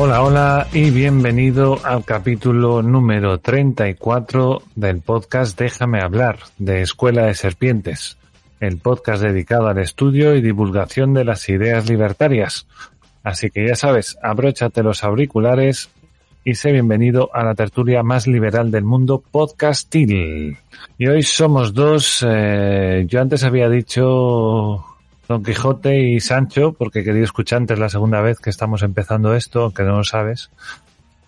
Hola, hola y bienvenido al capítulo número 34 del podcast Déjame hablar de Escuela de Serpientes, el podcast dedicado al estudio y divulgación de las ideas libertarias. Así que ya sabes, abróchate los auriculares y sé bienvenido a la tertulia más liberal del mundo, Podcastil. Y hoy somos dos, eh, yo antes había dicho Don Quijote y Sancho, porque querido escuchante es la segunda vez que estamos empezando esto, aunque no lo sabes.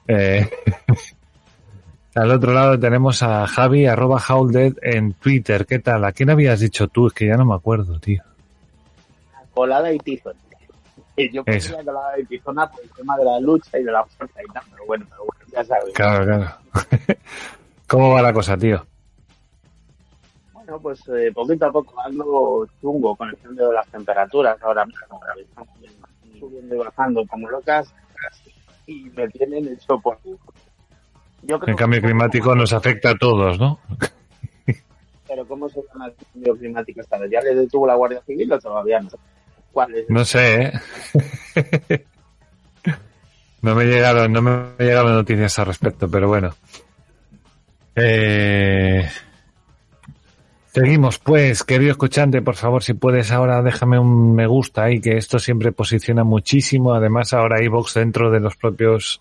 Eh, al otro lado tenemos a Javi, arroba Howldead en Twitter. ¿Qué tal? ¿A quién habías dicho tú? Es que ya no me acuerdo, tío. Colada y Tizón. Yo ponía colada y Tizona por el tema de la lucha y de la fuerza y tal, pero bueno, pero bueno ya sabes. Claro, claro. ¿Cómo va la cosa, tío? Pues eh, poquito a poco algo chungo con el cambio de las temperaturas ahora mismo. Están subiendo y bajando como locas y me tienen hecho por... Yo creo el cambio climático nos afecta a todos, ¿no? Pero ¿cómo se llama el cambio climático esta vez? ¿Ya le detuvo la Guardia Civil o todavía no? ¿Cuál es? No sé, ¿eh? no me llegaron, no me llegaron noticias al respecto, pero bueno. Eh... Seguimos pues, querido escuchante, por favor, si puedes ahora déjame un me gusta ahí, que esto siempre posiciona muchísimo. Además, ahora box dentro de los propios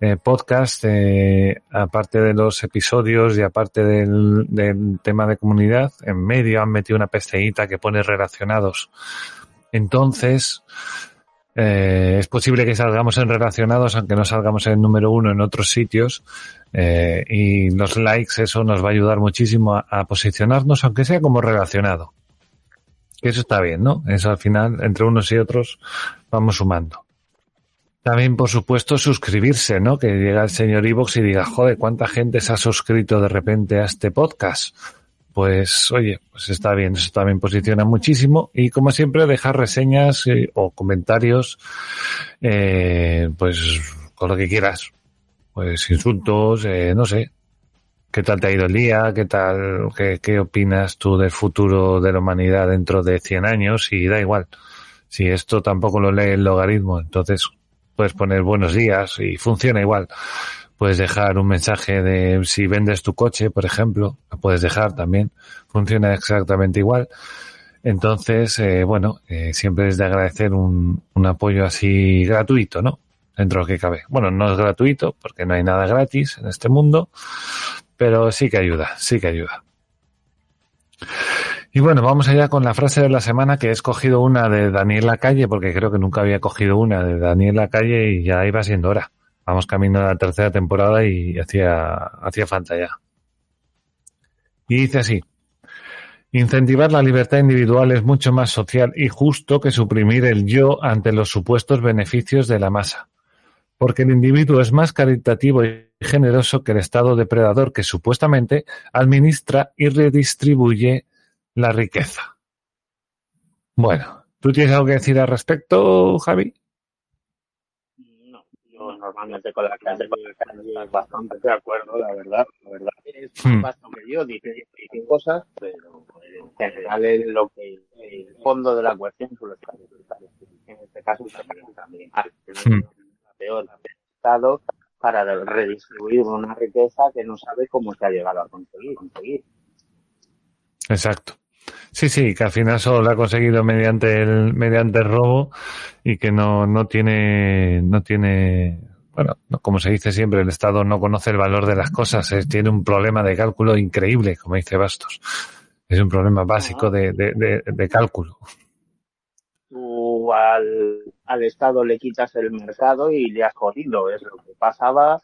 eh, podcasts, eh, aparte de los episodios y aparte del, del, tema de comunidad, en medio han metido una pestañita que pone relacionados. Entonces, eh, es posible que salgamos en relacionados, aunque no salgamos en número uno en otros sitios. Eh, y los likes, eso nos va a ayudar muchísimo a, posicionarnos, aunque sea como relacionado. Que eso está bien, ¿no? Eso al final, entre unos y otros, vamos sumando. También, por supuesto, suscribirse, ¿no? Que llega el señor Evox y diga, joder, ¿cuánta gente se ha suscrito de repente a este podcast? Pues oye, pues está bien, eso también posiciona muchísimo. Y como siempre dejar reseñas eh, o comentarios, eh, pues con lo que quieras, pues insultos, eh, no sé, qué tal te ha ido el día, qué tal, qué, qué opinas tú del futuro de la humanidad dentro de 100 años y da igual, si esto tampoco lo lee el logaritmo, entonces puedes poner buenos días y funciona igual puedes dejar un mensaje de si vendes tu coche, por ejemplo, lo puedes dejar también, funciona exactamente igual. Entonces, eh, bueno, eh, siempre es de agradecer un, un, apoyo así gratuito, ¿no? Dentro de lo que cabe. Bueno, no es gratuito porque no hay nada gratis en este mundo, pero sí que ayuda, sí que ayuda. Y bueno, vamos allá con la frase de la semana que he escogido una de Daniel Calle porque creo que nunca había cogido una de Daniel Calle y ya iba siendo hora. Vamos camino a la tercera temporada y hacía, hacía falta ya. Y dice así. Incentivar la libertad individual es mucho más social y justo que suprimir el yo ante los supuestos beneficios de la masa. Porque el individuo es más caritativo y generoso que el Estado depredador que supuestamente administra y redistribuye la riqueza. Bueno, ¿tú tienes algo que decir al respecto, Javi? Con la clase estoy bastante de acuerdo, la verdad, la verdad. Es hmm. bastante que yo, dice, dice cosas, pero en general es lo que el fondo de la cuestión suele estar. En este caso también hmm. la peor Estado para redistribuir una riqueza que no sabe cómo se ha llegado a conseguir. conseguir. Exacto. Sí, sí, que al final solo lo ha conseguido mediante el, mediante el robo y que no, no tiene, no tiene bueno, como se dice siempre, el Estado no conoce el valor de las cosas, es, tiene un problema de cálculo increíble, como dice Bastos. Es un problema básico de, de, de, de cálculo. Tú al, al, Estado le quitas el mercado y le has jodido, es lo que pasaba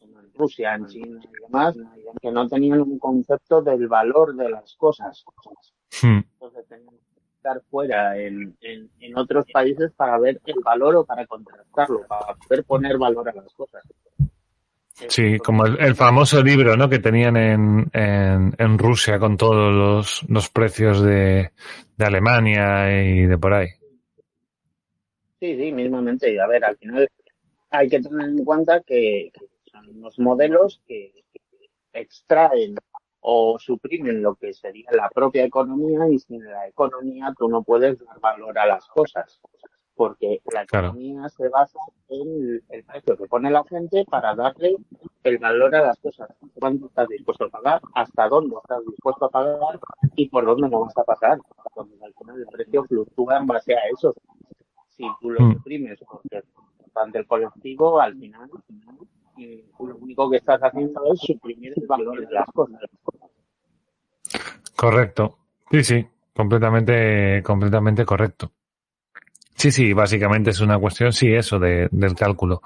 en Rusia, en China y demás, que no tenían un concepto del valor de las cosas. Hmm. Entonces tenían estar fuera en, en, en, otros países para ver el valor o para contrastarlo, para poder poner valor a las cosas. Sí, como el, famoso libro ¿no? que tenían en, en, en Rusia con todos los, los precios de, de Alemania y de por ahí. Sí, sí, mismamente. Y a ver, al final hay que tener en cuenta que, son unos modelos que, extraen o suprimen lo que sería la propia economía y sin la economía tú no puedes dar valor a las cosas porque la economía se basa en el precio que pone la gente para darle el valor a las cosas. ¿Cuánto estás dispuesto a pagar? ¿Hasta dónde estás dispuesto a pagar? ¿Y por dónde no vas a pasar? Entonces, al final el precio fluctúa en base a eso. Si tú lo mm. suprimes porque es importante el colectivo, al final, lo único que estás haciendo es suprimir el valor de las cosas. Correcto. Sí, sí, completamente, completamente correcto. Sí, sí, básicamente es una cuestión, sí, eso de, del cálculo.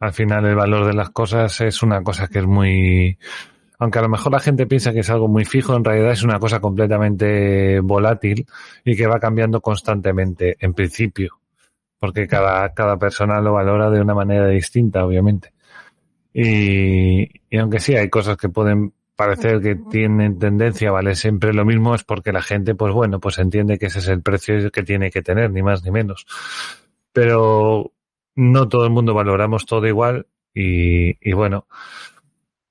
Al final el valor de las cosas es una cosa que es muy, aunque a lo mejor la gente piensa que es algo muy fijo, en realidad es una cosa completamente volátil y que va cambiando constantemente, en principio, porque cada, cada persona lo valora de una manera distinta, obviamente. Y, y aunque sí hay cosas que pueden parecer que tienen tendencia a valer siempre lo mismo es porque la gente, pues bueno, pues entiende que ese es el precio que tiene que tener, ni más ni menos. Pero no todo el mundo valoramos todo igual y, y bueno,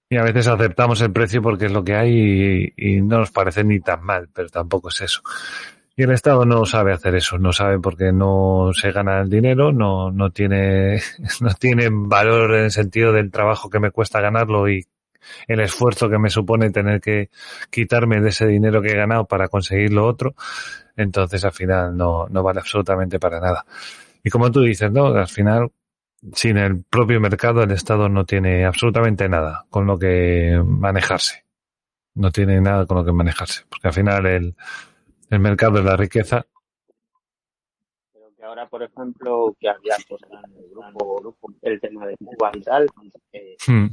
y a veces aceptamos el precio porque es lo que hay y, y, no nos parece ni tan mal, pero tampoco es eso. Y el Estado no sabe hacer eso, no sabe porque no se gana el dinero, no, no tiene, no tiene valor en el sentido del trabajo que me cuesta ganarlo y el esfuerzo que me supone tener que quitarme de ese dinero que he ganado para conseguir lo otro, entonces al final no, no vale absolutamente para nada. Y como tú dices, ¿no? Al final, sin el propio mercado, el Estado no tiene absolutamente nada con lo que manejarse. No tiene nada con lo que manejarse. Porque al final el, el mercado es la riqueza. Pero que ahora, por ejemplo, que había pues, en el grupo, el tema de Cuba y tal, eh, hmm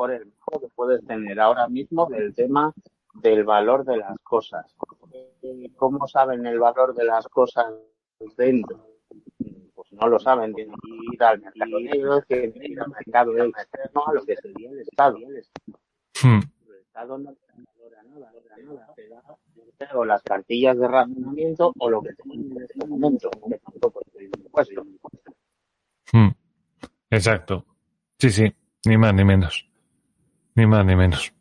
por el mejor que puedes tener ahora mismo del tema del valor de las cosas. ¿Cómo saben el valor de las cosas dentro? Pues no lo saben, tienen que ir al mercado negro, tienen que ir al mercado externo, a lo que sería el Estado. Hmm. El Estado no te te o las cartillas de razonamiento o lo que tienen en este momento. Hmm. Exacto. Sí, sí, ni más ni menos. Ni más ni menos.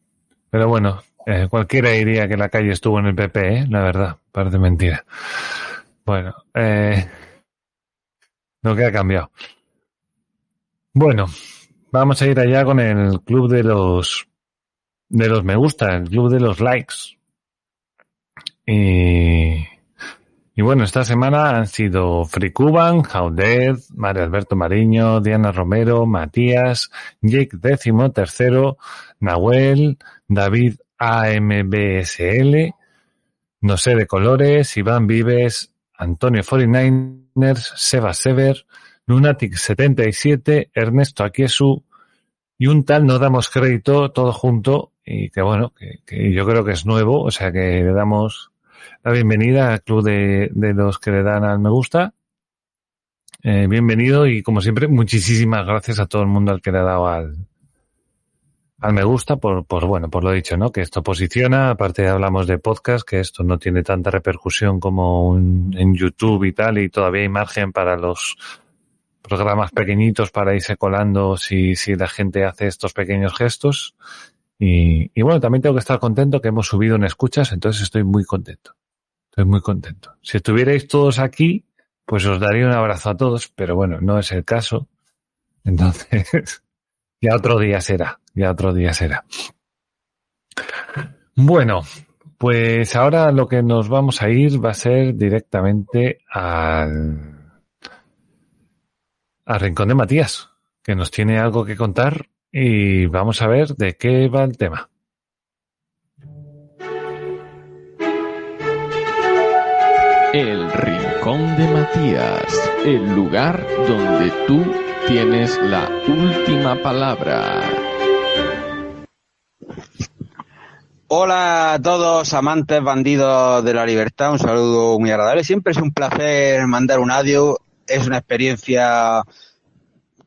Pero bueno, eh, cualquiera diría que la calle estuvo en el PP, ¿eh? la verdad, parece mentira. Bueno, eh, lo que ha cambiado. Bueno, vamos a ir allá con el club de los de los me gusta, el club de los likes. Y y bueno, esta semana han sido Free Cuban, Dead, Mario Alberto Mariño, Diana Romero, Matías, Jake décimo tercero, Nahuel, David AMBSL, No sé de colores, Iván Vives, Antonio 49ers, Seba Sever, Lunatic 77, Ernesto Aquiesu y un tal no damos crédito todo junto y que bueno, que, yo creo que es nuevo, o sea que le damos la bienvenida al club de, de los que le dan al me gusta. Eh, bienvenido y como siempre, muchísimas gracias a todo el mundo al que le ha dado al, al me gusta por, por, bueno, por lo dicho, ¿no? Que esto posiciona, aparte hablamos de podcast, que esto no tiene tanta repercusión como un, en YouTube y tal, y todavía hay margen para los programas pequeñitos para irse colando si, si la gente hace estos pequeños gestos. Y, y bueno, también tengo que estar contento que hemos subido en escuchas, entonces estoy muy contento. Estoy muy contento. Si estuvierais todos aquí, pues os daría un abrazo a todos, pero bueno, no es el caso. Entonces, ya otro día será, ya otro día será. Bueno, pues ahora lo que nos vamos a ir va a ser directamente al, al rincón de Matías, que nos tiene algo que contar y vamos a ver de qué va el tema. El Rincón de Matías, el lugar donde tú tienes la última palabra. Hola a todos, amantes bandidos de la libertad, un saludo muy agradable. Siempre es un placer mandar un audio, es una experiencia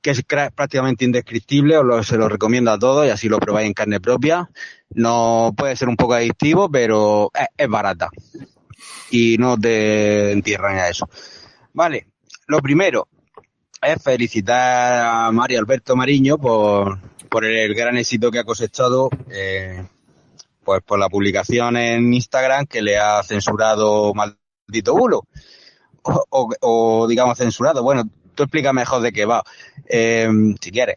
que es prácticamente indescriptible, os lo, se lo recomiendo a todos y así lo probáis en carne propia. No puede ser un poco adictivo, pero es, barata y no te entierran a eso. Vale, lo primero es felicitar a Mario Alberto Mariño por, por el gran éxito que ha cosechado eh, pues por la publicación en Instagram que le ha censurado maldito bulo. O, digamos censurado. Bueno, tú explica mejor de qué va, eh, si quieres.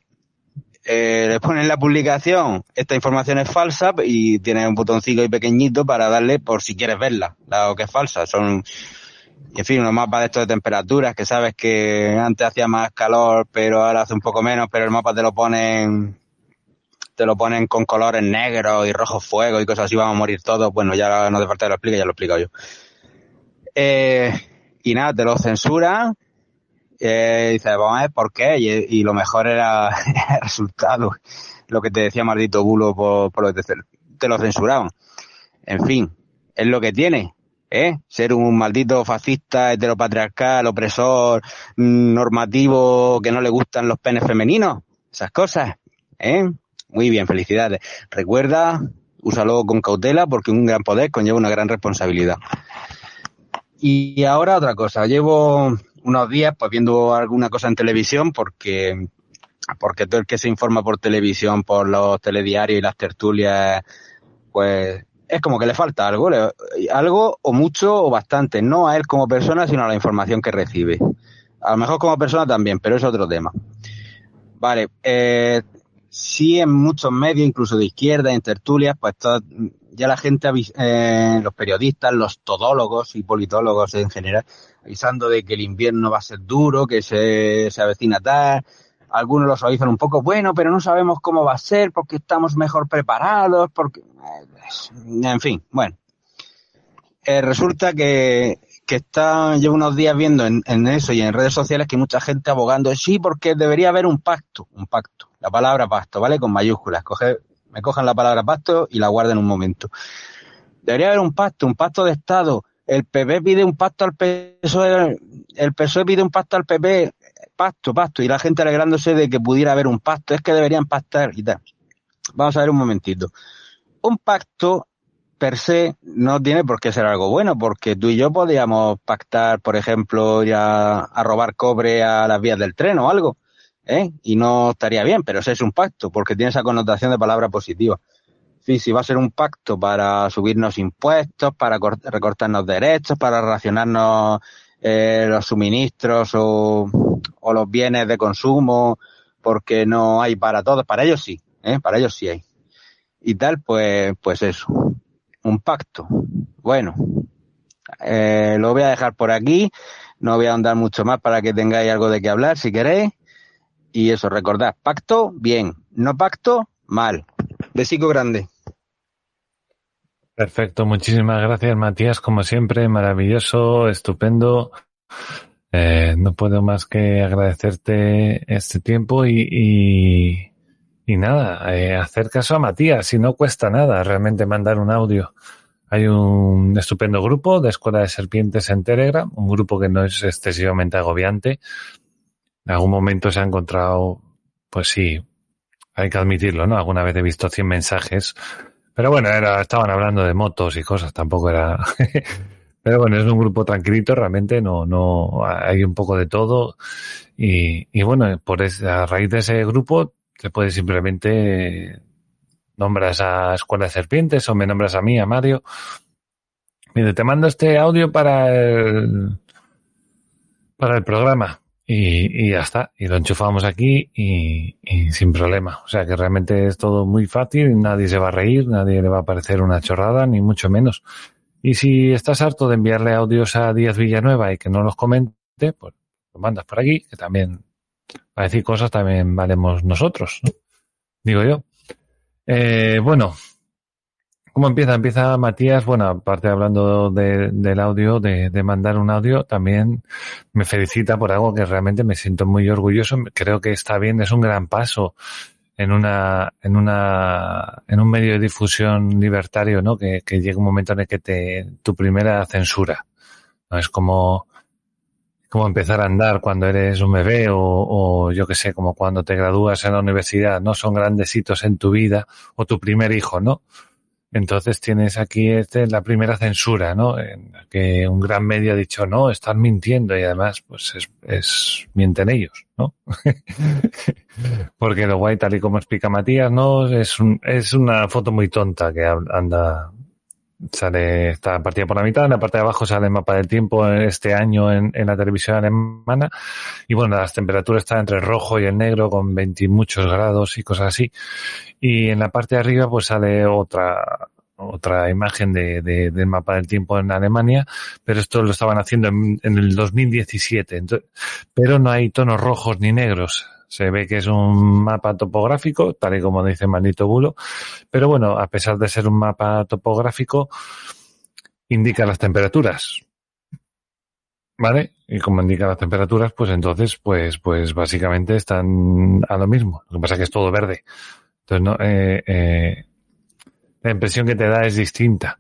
Eh, le ponen la publicación, esta información es falsa y tiene un botoncito y pequeñito para darle por si quieres verla, dado que es falsa. Son, en fin, unos mapas de estos de temperaturas que sabes que antes hacía más calor, pero ahora hace un poco menos, pero el mapa te lo ponen te lo ponen con colores negros y rojos fuego y cosas así, vamos a morir todos. Bueno, ya no hace falta que lo explique, ya lo he explicado yo. Eh, y nada, te lo censuran. Eh, dices, vamos a ver por qué. Y, lo mejor era el resultado. Lo que te decía Maldito Bulo por, por lo que te, te lo censuraban. En fin, es lo que tiene. ¿Eh? Ser un maldito fascista, heteropatriarcal, opresor, mm, normativo, que no le gustan los penes femeninos. Esas cosas. ¿Eh? Muy bien, felicidades. Recuerda, úsalo con cautela porque un gran poder conlleva una gran responsabilidad. Y ahora otra cosa, llevo unos días pues viendo alguna cosa en televisión porque porque todo el que se informa por televisión, por los telediarios y las tertulias, pues es como que le falta algo, algo o mucho o bastante, no a él como persona, sino a la información que recibe. A lo mejor como persona también, pero es otro tema. Vale, eh, sí en muchos medios, incluso de izquierda, en tertulias, pues ya la gente, eh, los periodistas, los todólogos y politólogos en general, avisando de que el invierno va a ser duro, que se, se avecina tal. Algunos los avisan un poco, bueno, pero no sabemos cómo va a ser porque estamos mejor preparados, porque... En fin, bueno. Eh, resulta que, que está, llevo unos días viendo en, en, eso y en redes sociales que mucha gente abogando, sí, porque debería haber un pacto, un pacto la palabra pacto, ¿vale? Con mayúsculas. Coge, me cojan la palabra pacto y la guarden un momento. Debería haber un pacto, un pacto de Estado. El PP pide un pacto al PSOE, el PSOE pide un pacto al PP, pacto, pacto, y la gente alegrándose de que pudiera haber un pacto, es que deberían pactar y tal. Vamos a ver un momentito. Un pacto per se no tiene por qué ser algo bueno, porque tú y yo podríamos pactar, por ejemplo, ir a robar cobre a las vías del tren o algo. ¿eh? y no estaría bien, pero ese es un pacto, porque tiene esa connotación de palabra positiva. Sí, si va a ser un pacto para subirnos impuestos, para recortarnos derechos, para racionarnos eh, los suministros o, o, los bienes de consumo, porque no hay para todos, para ellos sí, ¿eh? para ellos sí hay. Y tal, pues, pues eso, un pacto. Bueno, eh, lo voy a dejar por aquí, no voy a andar mucho más para que tengáis algo de qué hablar si queréis. Y eso, recordad, pacto, bien. No pacto, mal. Besico grande. Perfecto, muchísimas gracias Matías, como siempre, maravilloso, estupendo. Eh, no puedo más que agradecerte este tiempo y, y, nada, eh, hacer caso a Matías, si no cuesta nada realmente mandar un audio. Hay un estupendo grupo de Escuela de Serpientes en Telegram, un grupo que no es excesivamente agobiante, en algún momento se ha encontrado, pues sí, hay que admitirlo, ¿no? Alguna vez he visto 100 mensajes, pero bueno, era, estaban hablando de motos y cosas, tampoco era... pero bueno, es un grupo tranquilito, realmente no, no, hay un poco de todo y, y bueno, por a raíz de ese grupo te puedes simplemente nombras a Escuela de Serpientes o me nombras a mí, a Mario. Mire, te mando este audio para el, para el programa y, y, ya está. Y lo enchufamos aquí y, y, sin problema. O sea que realmente es todo muy fácil, nadie se va a reír, nadie le va a parecer una chorrada, ni mucho menos. Y si estás harto de enviarle audios a Díaz Villanueva y que no los comente, pues lo mandas por aquí, que también para decir cosas también valemos nosotros, ¿no? digo yo. Eh, bueno, ¿Cómo empieza? Empieza Matías, bueno, aparte hablando de, del audio, de, mandar un audio, también me felicita por algo que realmente me siento muy orgulloso. Creo que está bien, es un gran paso. en una, en una, en un medio de difusión libertario, ¿no? Que, que llega un momento en el que te, tu primera censura, ¿no? Es como, como empezar a andar cuando eres un bebé o, o yo que sé, como cuando te gradúas en la universidad, ¿no? Son grandes hitos en tu vida o tu primer hijo, ¿no? Entonces tienes aquí este, la primera censura, ¿no? En que un gran medio ha dicho, no, están mintiendo y además, pues es, es mienten ellos, ¿no? Porque lo guay, tal y como explica Matías, ¿no? Es, un, es una foto muy tonta que anda, sale, está partida por la mitad, en la parte de abajo sale el mapa del tiempo este año en, en la televisión alemana, y bueno, las temperaturas están entre el rojo y el negro con 20 muchos grados y cosas así, y en la parte de arriba pues sale otra, otra imagen de, de, del mapa del tiempo en Alemania, pero esto lo estaban haciendo en, en el 2017, entonces, pero no hay tonos rojos ni negros, se ve que es un mapa topográfico, tal y como dice Maldito Bulo, pero bueno, a pesar de ser un mapa topográfico, indica las temperaturas. ¿Vale? Y como indica las temperaturas, pues entonces, pues, pues básicamente están a lo mismo. Lo que pasa es que es todo verde. Entonces, no, eh, eh, la impresión que te da es distinta.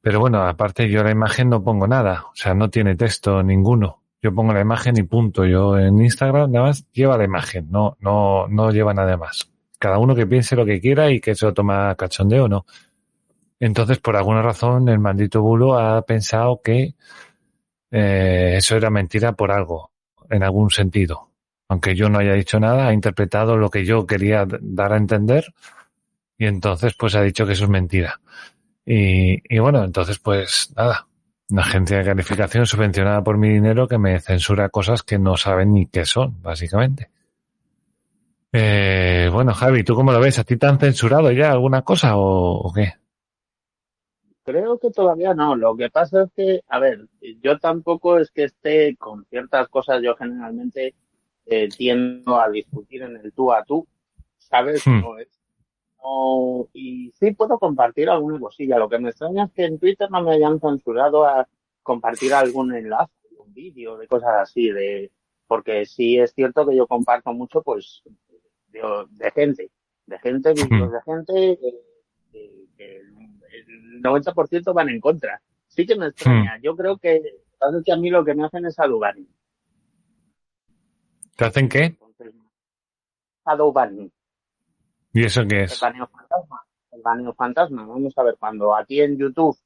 Pero bueno, aparte yo la imagen no pongo nada, o sea, no tiene texto ninguno. Yo pongo la imagen y punto. Yo en Instagram nada más lleva la imagen, no, no, no lleva nada más. Cada uno que piense lo que quiera y que se lo toma cachondeo no. Entonces, por alguna razón, el maldito bulo ha pensado que eh, eso era mentira por algo, en algún sentido. Aunque yo no haya dicho nada, ha interpretado lo que yo quería dar a entender y entonces pues ha dicho que eso es mentira. Y, y bueno, entonces pues nada, una agencia de calificación subvencionada por mi dinero que me censura cosas que no saben ni qué son, básicamente. Eh, bueno, Javi, ¿tú cómo lo ves? ¿A ti te han censurado ya alguna cosa o, o, qué? Creo que todavía no. Lo que pasa es que, a ver, yo tampoco es que esté con ciertas cosas, yo generalmente eh, tiendo a discutir en el tú a tú, ¿sabes? Hmm. No es no, y sí puedo compartir alguna cosilla. Lo que me extraña es que en Twitter no me hayan censurado a compartir algún enlace, un vídeo, de cosas así, de, porque sí es cierto que yo comparto mucho, pues, de, de gente, de gente, vídeos de gente, que, que el 90% van en contra. Sí que me extraña. Yo creo que, que a mí lo que me hacen es adubaning. ¿Te hacen qué? Adubaning. ¿Y eso qué es? El baneo fantasma. El baneo fantasma. Vamos a ver, cuando a ti en YouTube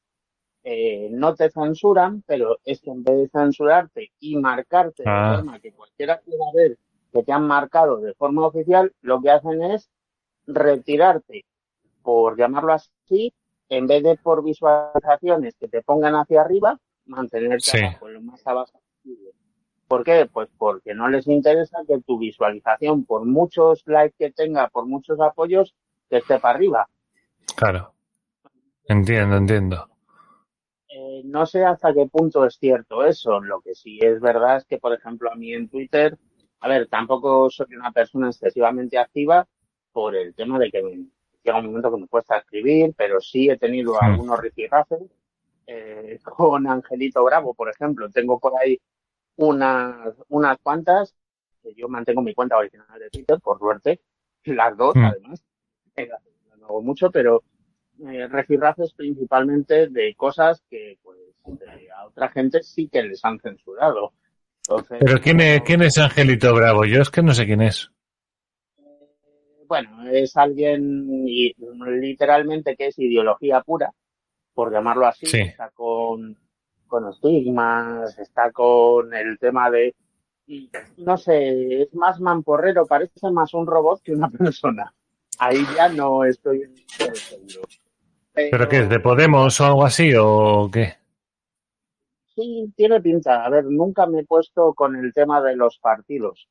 eh, no te censuran, pero es que en vez de censurarte y marcarte ah. de forma que cualquiera quiera ver que te han marcado de forma oficial, lo que hacen es retirarte, por llamarlo así, en vez de por visualizaciones que te pongan hacia arriba, mantenerte sí. abajo, lo más abajo. ¿Por qué? Pues porque no les interesa que tu visualización, por muchos likes que tenga, por muchos apoyos, que esté para arriba. Claro. Entiendo, entiendo. Eh, no sé hasta qué punto es cierto eso. Lo que sí es verdad es que, por ejemplo, a mí en Twitter, a ver, tampoco soy una persona excesivamente activa por el tema de que me, llega un momento que me cuesta escribir, pero sí he tenido Hmm. algunos rifirrafes eh, con Angelito Bravo, por ejemplo. Tengo por ahí unas, unas cuantas, que yo mantengo mi cuenta original de Twitter, por suerte, las dos Hmm. además, Eh, no hago mucho, pero eh, refirrafes principalmente de cosas que pues eh, a otra gente sí que les han censurado. Entonces, Pero ¿quién es, ¿quién es Angelito Bravo? Yo es que no sé quién es. bueno, es alguien literalmente que es ideología pura, por llamarlo así, Sí. está con, con estigmas, está con el tema de, no sé, es más mamporrero, parece más un robot que una persona. Ahí ya no estoy seguro. ¿Pero qué es? ¿De Podemos o algo así o qué? Sí, tiene pinta. A ver, nunca me he puesto con el tema de los partidos,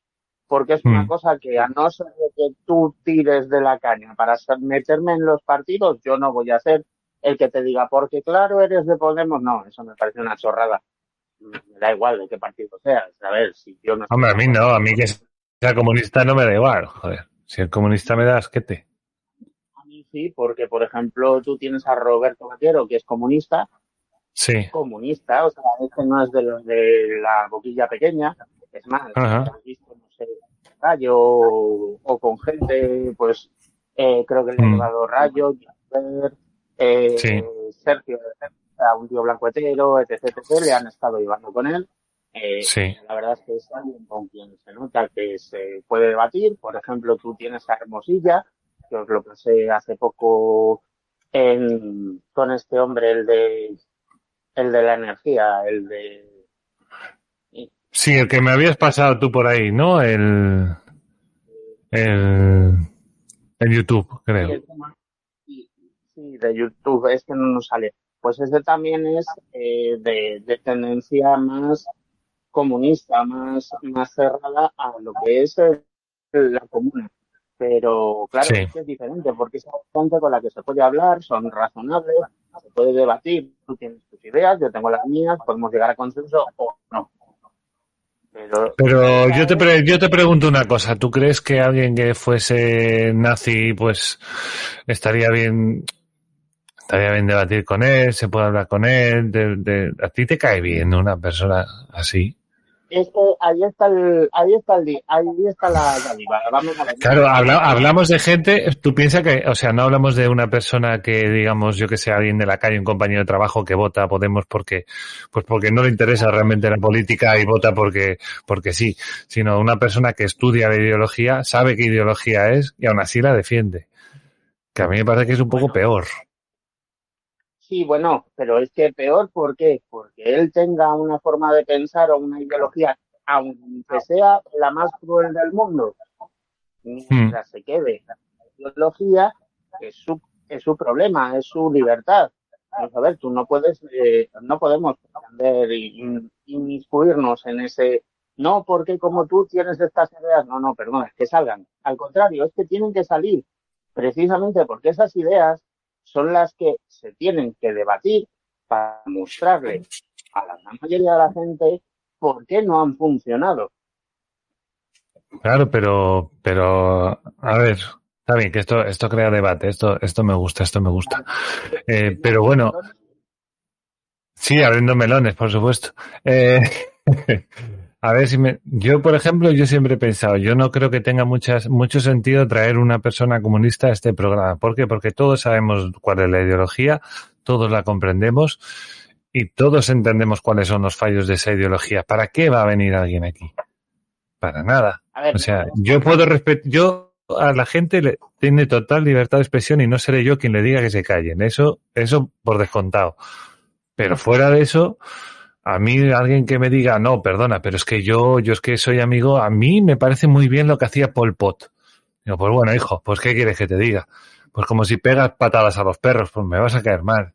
porque es una Mm. cosa que a no ser de que tú tires de la caña para meterme en los partidos, yo no voy a ser el que te diga, porque claro, eres de Podemos. No, eso me parece una chorrada. Me da igual de qué partido seas. A ver, si yo no... Hombre, a mí no, a mí que sea comunista no me da igual, joder. Si el comunista me da asquete. A mí sí, porque por ejemplo tú tienes a Roberto Vaquero, que es comunista, Sí. comunista, o sea, este no es de los de la boquilla pequeña, es más, has visto, no sé, Gallo o, o con gente, pues eh, creo que le ha mm. llevado Rayo, eh, Sergio, un tío blancuetero, etc, etc, le han estado llevando con él. Eh, La verdad es que es alguien con quien se nota que se puede debatir. Por ejemplo, tú tienes a Hermosilla, que os lo pasé hace poco en, con este hombre, el de, el de la energía, el de... Sí, el que me habías pasado tú por ahí, ¿no? El, el, en YouTube, creo. Sí, de YouTube, es que no nos sale. Pues ese también es eh, de, de tendencia más comunista, más, más cerrada a lo que es la comuna. Pero claro, es diferente porque es gente con la que se puede hablar, son razonables, se puede debatir, tú tienes tus ideas, yo tengo las mías, podemos llegar a consenso o no. Pero, Pero yo te yo te pregunto una cosa, ¿tú crees que alguien que fuese nazi pues estaría bien estaría bien debatir con él, se puede hablar con él, de, a ti te cae bien una persona así? es que ahí está el, ahí está el, ahí está la, Vamos a Claro, hablamos de gente, tú piensas que, o sea, no hablamos de una persona que, digamos, yo que sé, alguien de la calle, un compañero de trabajo que vota a Podemos porque, pues porque no le interesa realmente la política y vota porque, porque sí, sino una persona que estudia la ideología, sabe qué ideología es y aún así la defiende. Que a mí me parece que es un poco peor. Sí, bueno, pero es que peor, ¿por qué? Porque él tenga una forma de pensar o una ideología, aunque sea la más cruel del mundo, mientras se quede la ideología, es su, es su problema, es su libertad. Vamos a ver, tú no puedes, eh, no podemos pretender inmiscuirnos en ese, no, porque como tú tienes estas ideas, no, no, perdón, es que salgan. Al contrario, es que tienen que salir, precisamente porque esas ideas son las que se tienen que debatir para mostrarle a la gran mayoría de la gente por qué no han funcionado. Claro, pero, pero, a ver, está bien que esto, esto crea debate, esto, esto me gusta, esto me gusta. Eh, pero bueno, sí, abriendo melones, por supuesto. Eh, A ver si me, yo por ejemplo, yo siempre he pensado, yo no creo que tenga muchas, mucho sentido traer una persona comunista a este programa. ¿Por qué? Porque todos sabemos cuál es la ideología, todos la comprendemos y todos entendemos cuáles son los fallos de esa ideología. ¿Para qué va a venir alguien aquí? Para nada. o sea, yo puedo respetar, yo a la gente le tiene total libertad de expresión y no seré yo quien le diga que se callen. Eso, eso por descontado. Pero fuera de eso, a mí alguien que me diga, no, perdona, pero es que yo, yo es que soy amigo, a mí me parece muy bien lo que hacía Pol Pot. Digo, pues bueno, hijo, pues ¿qué quieres que te diga? Pues como si pegas patadas a los perros, pues me vas a caer mal.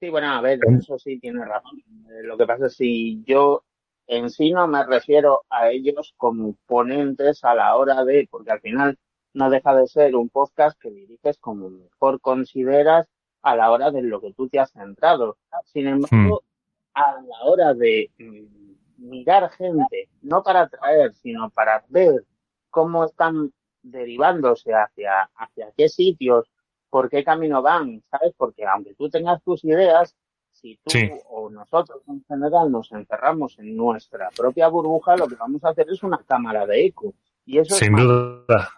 Sí, bueno, a ver, eso sí tiene razón. Eh, lo que pasa es si yo en sí no me refiero a ellos como ponentes a la hora de, porque al final no deja de ser un podcast que diriges como mejor consideras a la hora de lo que tú te has centrado. Sin embargo, hmm. a la hora de mm, mirar gente, no para atraer, sino para ver cómo están derivándose hacia, hacia qué sitios, por qué camino van, ¿sabes? Porque aunque tú tengas tus ideas, si tú o nosotros en general nos encerramos en nuestra propia burbuja, lo que vamos a hacer es una cámara de eco. Y eso Sin duda,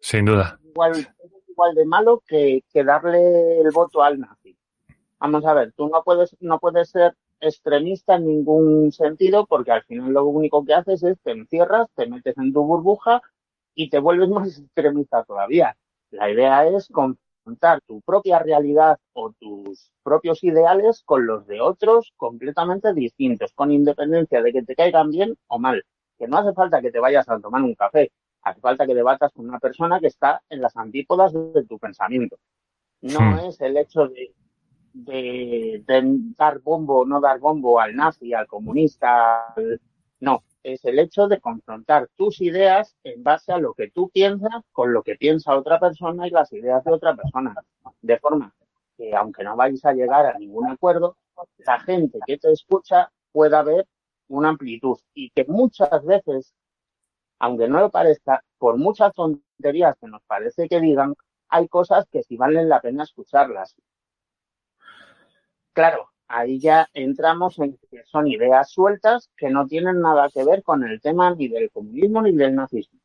sin duda. Igual, igual de malo que, darle el voto al nazi. Vamos a ver, tú no puedes, no puedes ser extremista en ningún sentido porque al final lo único que haces es te encierras, te metes en tu burbuja y te vuelves más extremista todavía. La idea es confrontar tu propia realidad o tus propios ideales con los de otros completamente distintos, con independencia de que te caigan bien o mal. Que no hace falta que te vayas a tomar un café, Hace falta que debatas con una persona que está en las antípodas de tu pensamiento. No hmm. es el hecho de, de, dar bombo o no dar bombo al nazi, al comunista. No, es el hecho de confrontar tus ideas en base a lo que tú piensas con lo que piensa otra persona y las ideas de otra persona. De forma que, aunque no vais a llegar a ningún acuerdo, la gente que te escucha pueda ver una amplitud y que muchas veces aunque no lo parezca, por muchas tonterías que nos parece que digan, hay cosas que sí valen la pena escucharlas. Claro, ahí ya entramos en que son ideas sueltas que no tienen nada que ver con el tema ni del comunismo ni del nazismo.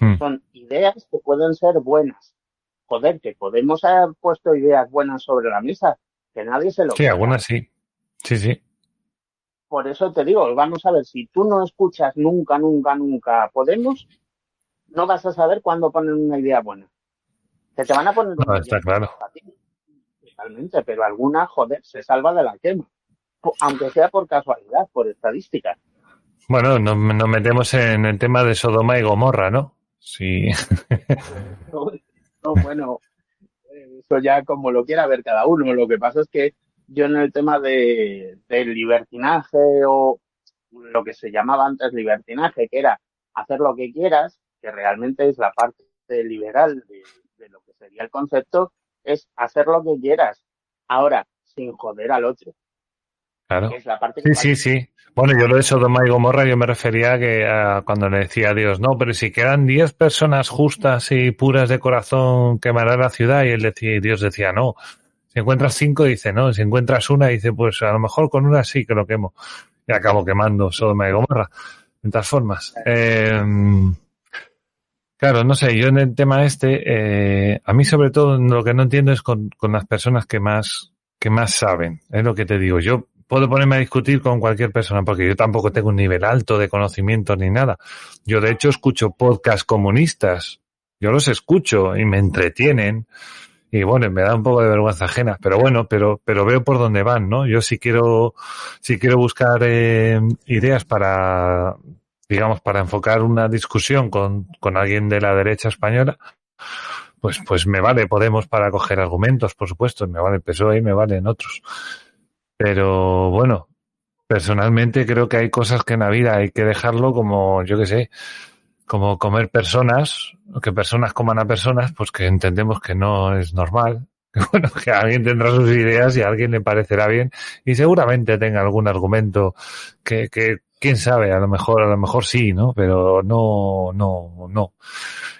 Hmm. Son ideas que pueden ser buenas. Joder, que Podemos haber puesto ideas buenas sobre la mesa, que nadie se lo Sí, algunas sí. Sí, sí. Por eso te digo, vamos a ver, si tú no escuchas nunca, nunca, nunca Podemos, no vas a saber cuándo ponen una idea buena. Que te van a poner una está claro. totalmente, pero alguna, joder, se salva de la quema. Aunque sea por casualidad, por estadística. Bueno, nos, metemos en el tema de Sodoma y Gomorra, ¿no? Sí. no, bueno, eso ya como lo quiera ver cada uno. Lo que pasa es que yo en el tema de, del libertinaje o lo que se llamaba antes libertinaje, que era hacer lo que quieras, que realmente es la parte liberal de, lo que sería el concepto, es hacer lo que quieras. Ahora, sin joder al otro. Claro. sí, sí, sí. Bueno, yo lo de Sodoma y Gomorra, yo me refería a que cuando le decía a Dios, no, pero si quedan 10 personas justas y puras de corazón, quemará la ciudad. Y él decía, y Dios decía, no. Si encuentras cinco, dice, no. Si encuentras una, dice, pues a lo mejor con una sí que lo quemo. Y acabo quemando Sodoma y Gomorra. De todas formas. Eh, Claro, no sé, yo en el tema este, eh, a mí sobre todo lo que no entiendo es con, con, las personas que más, que más saben, es lo que te digo. Yo puedo ponerme a discutir con cualquier persona porque yo tampoco tengo un nivel alto de conocimiento ni nada. Yo de hecho escucho podcasts comunistas, yo los escucho y me entretienen y bueno, me da un poco de vergüenza ajena, pero bueno, pero, pero veo por dónde van, ¿no? Yo si quiero, si quiero buscar eh, ideas para, digamos, para enfocar una discusión con, con alguien de la derecha española, pues, pues me vale Podemos para coger argumentos, por supuesto, me vale el PSOE y me valen otros. Pero bueno, personalmente creo que hay cosas que en la vida hay que dejarlo como, yo qué sé, como comer personas, que personas coman a personas, pues que entendemos que no es normal. Que bueno, que alguien tendrá sus ideas y a alguien le parecerá bien y seguramente tenga algún argumento que, que quién sabe, a lo mejor, a lo mejor sí, ¿no? Pero no, no, no.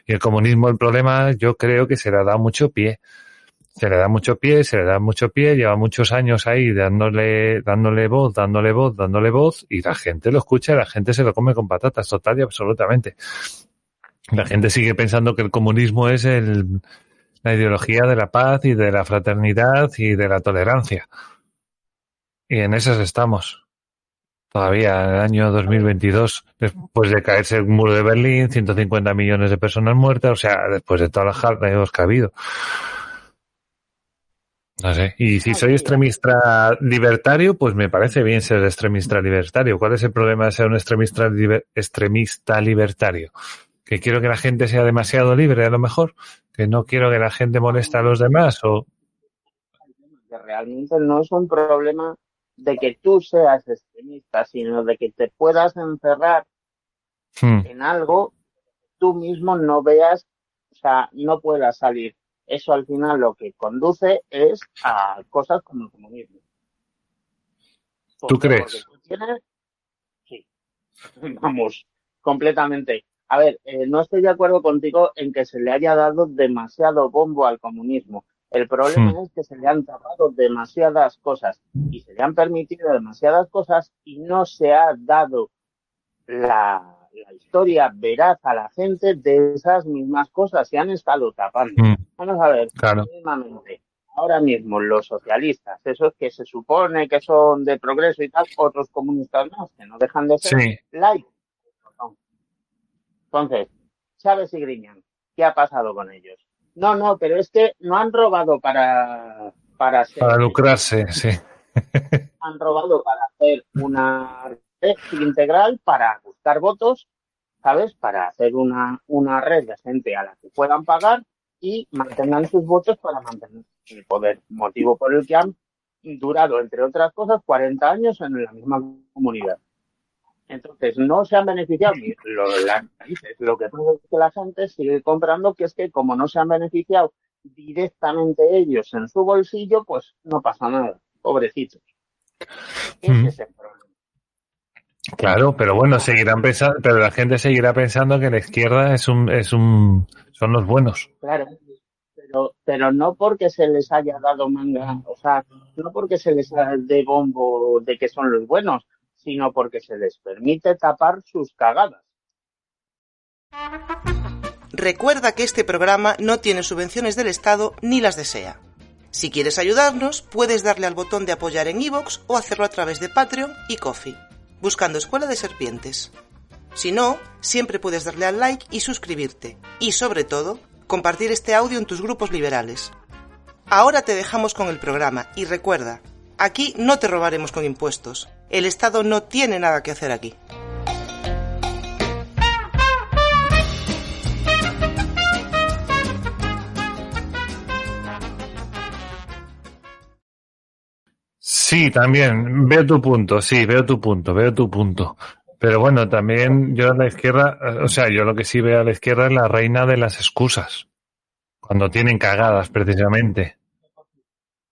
Y el comunismo, el problema, yo creo que se le da mucho pie. Se le da mucho pie, se le da mucho pie, lleva muchos años ahí dándole, dándole voz, dándole voz, dándole voz, y la gente lo escucha la gente se lo come con patatas, total y absolutamente. La gente sigue pensando que el comunismo es el, la ideología de la paz y de la fraternidad y de la tolerancia. Y en esas estamos todavía en el año 2022, después de caerse el muro de Berlín, 150 millones de personas muertas, o sea, después de todas las jaldas que ha habido. No sé. Y si soy extremista libertario, pues me parece bien ser extremista libertario. ¿Cuál es el problema de ser un extremista, extremista libertario? ¿Que quiero que la gente sea demasiado libre a lo mejor? ¿Que no quiero que la gente moleste a los demás? o Realmente no es un problema de que tú seas extremista, sino de que te puedas encerrar hmm. en algo, tú mismo no veas, o sea, no puedas salir. Eso al final lo que conduce es a cosas como el comunismo. ¿Tú crees? sí. Vamos, completamente. A ver, eh, no estoy de acuerdo contigo en que se le haya dado demasiado bombo al comunismo. El problema hmm. es que se le han tapado demasiadas cosas y se le han permitido demasiadas cosas y no se ha dado la, historia veraz a la gente de esas mismas cosas. Se han estado tapando. Hmm. Vamos a ver, ahora mismo los socialistas, esos que se supone que son de progreso y tal, otros comunistas más, que no dejan de ser sí. Entonces, Chávez y Griñán, ¿qué ha pasado con ellos? No, no, pero es que no han robado para para, para lucrarse, sí. Han robado para hacer una red integral para buscar votos, ¿sabes? Para hacer una, una red de gente a la que puedan pagar y mantengan sus votos para mantener el poder. Motivo por el que han durado, entre otras cosas, 40 años en la misma comunidad. Entonces, no se han beneficiado lo, lo que pasa es que la gente sigue comprando, que es que como no se han beneficiado directamente ellos en su bolsillo, pues no pasa nada, pobrecitos. Ese es el problema. Claro, pero bueno, seguirán pensando, pero la gente seguirá pensando que la izquierda es un, es un, son los buenos. Claro, pero, pero no porque se les haya dado manga, o sea, no porque se les dé bombo de que son los buenos, sino porque se les permite tapar sus cagadas. Recuerda que este programa no tiene subvenciones del Estado ni las desea. Si quieres ayudarnos, puedes darle al botón de apoyar en iVoox o hacerlo a través de Patreon y Coffee, buscando Escuela de Serpientes. Si no, siempre puedes darle al like y suscribirte. Y sobre todo, compartir este audio en tus grupos liberales. Ahora te dejamos con el programa y recuerda, aquí no te robaremos con impuestos. El Estado no tiene nada que hacer aquí. Sí, también veo tu punto, sí, veo tu punto, veo tu punto. Pero bueno, también yo a la izquierda, eh, o sea, yo lo que sí veo a la izquierda es la reina de las excusas. Cuando tienen cagadas, precisamente.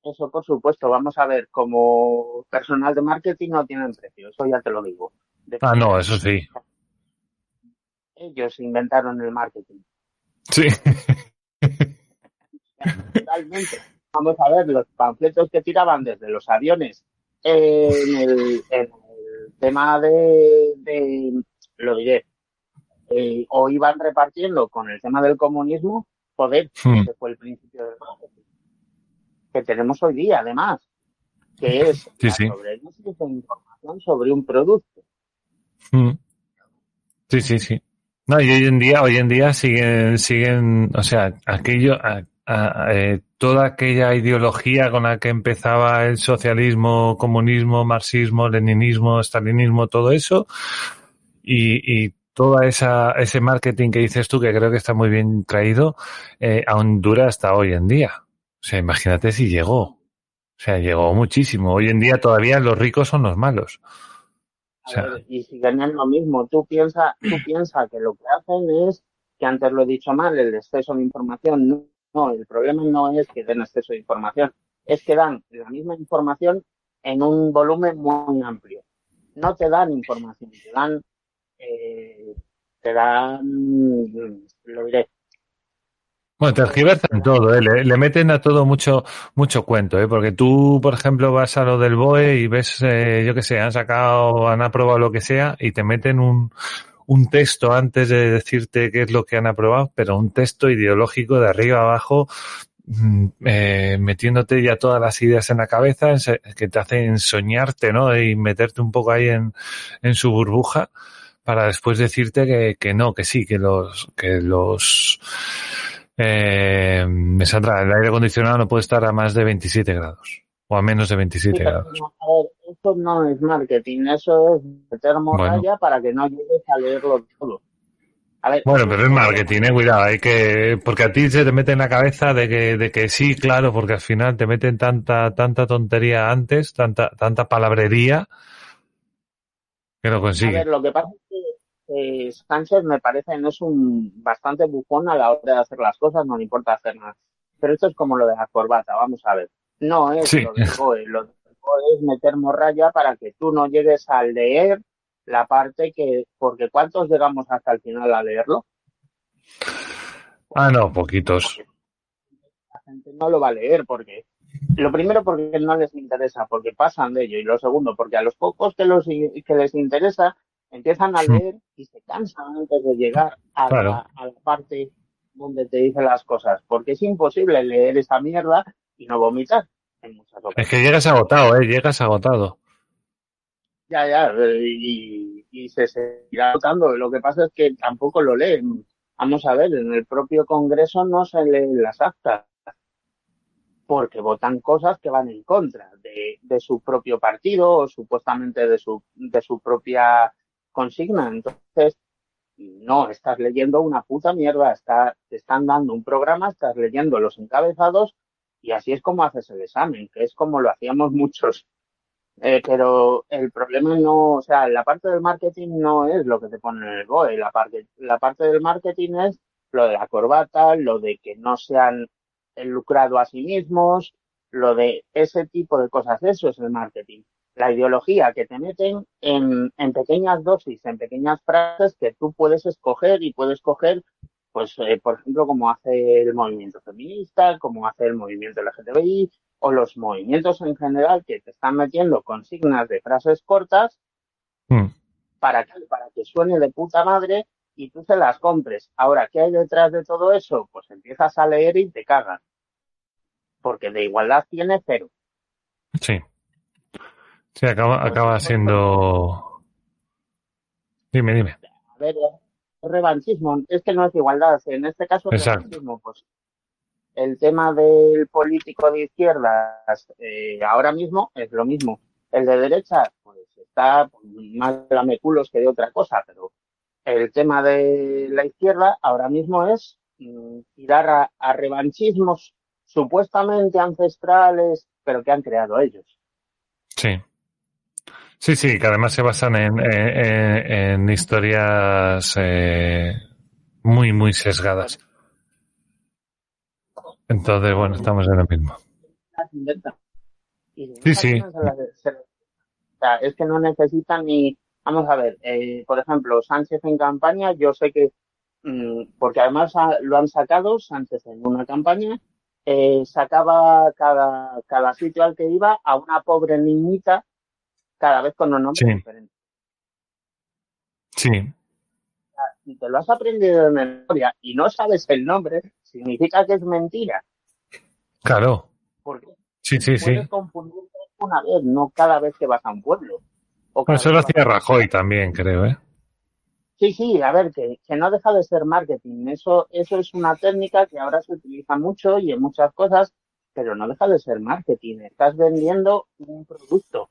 Eso, por supuesto. Vamos a ver, como personal de marketing no tienen precio, eso ya te lo digo. ah, no, eso sí. Ellos inventaron el marketing. Sí. Totalmente vamos a ver los panfletos que tiraban desde los aviones en el, tema de, lo diré, eh, o iban repartiendo con el tema del comunismo, poder, hmm. ese fue el principio del que tenemos hoy día, además, que es sí, sí. información sobre un producto. Hmm. Sí, sí, sí. No, y hoy en día, hoy en día siguen, siguen, o sea, aquello, eh, toda aquella ideología con la que empezaba el socialismo, comunismo, marxismo, leninismo, stalinismo, todo eso, y, y toda esa ese marketing que dices tú que creo que está muy bien traído, eh, aún dura hasta hoy en día. O sea, imagínate si llegó. O sea, llegó muchísimo. Hoy en día todavía los ricos son los malos. O sea, y si ganan lo mismo, tú piensas tú piensa que lo que hacen es, que antes lo he dicho mal, el exceso de información, no no, el problema no es que den exceso de información, es que dan la misma información en un volumen muy amplio. No te dan información, te dan, eh, te dan, lo diré. Bueno, tergiversan todo, ¿eh? le, meten a todo mucho mucho cuento, ¿eh? porque tú, por ejemplo, vas a lo del BOE y ves, eh, yo qué sé, han sacado, han aprobado lo que sea y te meten un, un texto antes de decirte qué es lo que han aprobado, pero un texto ideológico de arriba abajo, mm, eh, metiéndote ya todas las ideas en la cabeza, que te hacen soñarte, ¿no? Y meterte un poco ahí en, en su burbuja para después decirte que, que no, que sí, que los, que los, eh, me saldrá, el aire acondicionado no puede estar a más de 27 grados o a menos de 27 grados. a ver, esto no es marketing, eso es meter morralla para que no llegues a leerlo todo. A ver, bueno, pero es marketing, eh, cuidado, hay que, porque a ti se te mete en la cabeza de que, de que sí, claro, porque al final te meten tanta, tanta tontería antes, tanta, tanta palabrería, que no consigue. A ver, lo que pasa es que eh, Sánchez me parece no es un bastante bufón a la hora de hacer las cosas, no le importa hacer nada. Pero esto es como lo de la corbata, vamos a ver. No es lo del BOE, lo es meter morralla para que tú no llegues a leer la parte que, porque ¿cuántos llegamos hasta el final a leerlo? Ah, no, poquitos. La gente no lo va a leer porque, lo primero porque no les interesa, porque pasan de ello, y lo segundo porque a los pocos que, los, que les interesa empiezan a leer y se cansan antes de llegar a, la, a la parte donde te dicen las cosas, porque es imposible leer esa mierda y no vomitar en muchas ocasiones. Es que llegas agotado, ¿eh? Llegas agotado. Ya, ya, y, y se seguirá agotando. Lo que pasa es que tampoco lo leen. Vamos a ver, en el propio Congreso no se leen las actas porque votan cosas que van en contra de, de su propio partido o supuestamente de su, de su propia consigna. Entonces, no, estás leyendo una puta mierda, está, te están dando un programa, estás leyendo los encabezados y así es como haces el examen, que es como lo hacíamos muchos. Eh, pero el problema no, o sea, la parte del marketing no es lo que te pone en el BOE, la parte, la parte del marketing es lo de la corbata, lo de que no se han lucrado a sí mismos, lo de ese tipo de cosas, eso es el marketing. La ideología que te meten en, en pequeñas dosis, en pequeñas frases que tú puedes escoger y puedes coger pues, eh, por ejemplo, como hace el movimiento feminista, como hace el movimiento LGTBI, o los movimientos en general que te están metiendo consignas de frases cortas mm. para, que, para que suene de puta madre y tú se las compres. Ahora, ¿qué hay detrás de todo eso? Pues empiezas a leer y te cagas. Porque de igualdad tiene cero. Sí. Sí, acaba, pues acaba siendo. Dime, dime. A ver, revanchismo. Es que no es igualdad. En este caso, es revanchismo. Pues el tema del político de izquierdas eh, ahora mismo es lo mismo. El de derecha, pues está más lameculos que de otra cosa, pero el tema de la izquierda ahora mismo es mm, tirar a, revanchismos supuestamente ancestrales, pero que han creado ellos. Sí. Sí, sí, que además se basan en, en, historias eh, muy, muy sesgadas. Entonces, bueno, estamos en lo mismo. Sí, sí. es que no necesitan ni Vamos a ver, eh, por ejemplo, Sánchez en campaña, yo sé que, mm, porque además lo han sacado, Sánchez en una campaña, eh, sacaba cada, cada sitio al que iba a una pobre niñita cada vez con un nombre diferente. Sí. Si te lo has aprendido de memoria y no sabes el nombre, significa que es mentira. Claro. Porque sí, sí, puedes sí. confundirte una vez, no cada vez que vas a un pueblo eso lo hacía Rajoy también, creo, ¿eh? Sí, sí, a ver, que, que, no deja de ser marketing. Eso, eso es una técnica que ahora se utiliza mucho y en muchas cosas, pero no deja de ser marketing. Estás vendiendo un producto.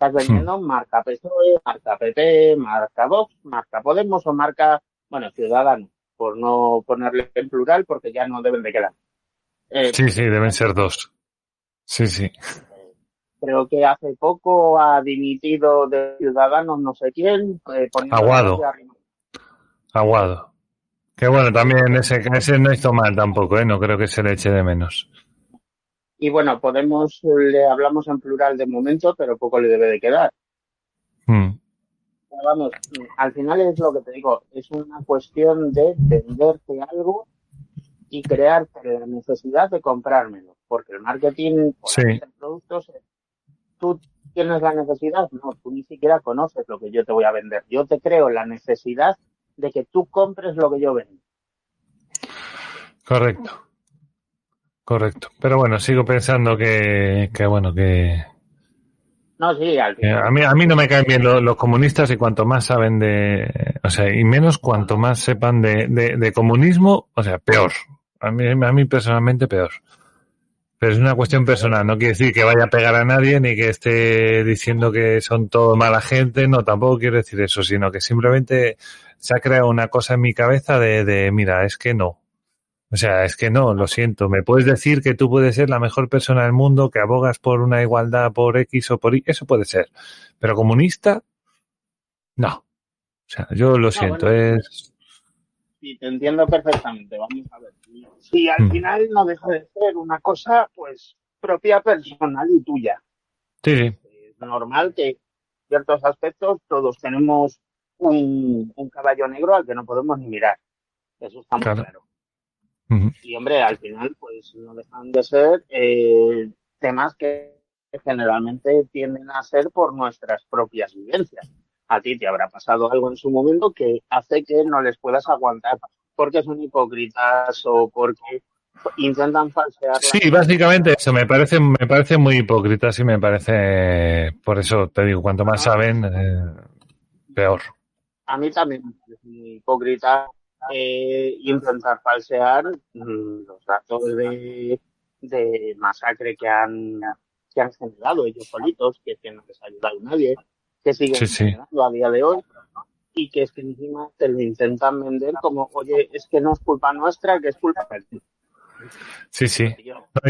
Estás vendiendo hmm. marca PSOE, marca PP, marca Vox, marca Podemos o marca, bueno, Ciudadano, por no ponerle en plural porque ya no deben de quedar. Eh, sí, sí, deben ser dos. Sí, sí creo que hace poco ha dimitido de Ciudadanos no sé quién. Eh, Aguado. Aguado. Que bueno, también ese, ese no hizo mal tampoco, ¿eh? no creo que se le eche de menos. Y bueno, Podemos, le hablamos en plural de momento, pero poco le debe de quedar. Hmm. Vamos, al final es lo que te digo, es una cuestión de venderte algo y crearte la necesidad de comprármelo, porque el marketing por sí. productos tú tienes la necesidad, no, tú ni siquiera conoces lo que yo te voy a vender. Yo te creo la necesidad de que tú compres lo que yo vendo. Correcto. Correcto. Pero bueno, sigo pensando que, que bueno, que... No, sí, al final. A mí, a mí no me caen bien los, comunistas y cuanto más saben de... O sea, y menos cuanto más sepan de, de, de comunismo, o sea, peor. A mí, a mí personalmente peor. Pero es una cuestión personal, no quiere decir que vaya a pegar a nadie ni que esté diciendo que son todo mala gente, no, tampoco quiero decir eso, sino que simplemente se ha creado una cosa en mi cabeza de, de mira, es que no. O sea, es que no, lo siento. Me puedes decir que tú puedes ser la mejor persona del mundo, que abogas por una igualdad por X o por Y, eso puede ser. Pero comunista, no. O sea, yo lo siento, es Sí, te entiendo perfectamente. Vamos a ver. Si al mm. final no deja de ser una cosa, pues, propia personal y tuya. Sí. Es normal que en ciertos aspectos todos tenemos un, caballo negro al que no podemos ni mirar. Eso está muy claro. Y hombre, al final, pues no dejan de ser eh, temas que generalmente tienden a ser por nuestras propias vivencias a ti te habrá pasado algo en su momento que hace que no les puedas aguantar porque son hipócritas o porque intentan falsear. Sí, básicamente eso, me parece, me parece muy hipócritas y me parece, por eso te digo, cuanto más ah. saben, eh, peor. A mí también me parece muy hipócrita eh, intentar falsear mm, los datos de, de masacre que han, que han generado ellos solitos, que, que no les ha ayudado nadie que siguen sí, a día de hoy y que es que encima te lo intentan vender como, oye, es que no es culpa nuestra, que es culpa de ti. Sí, sí.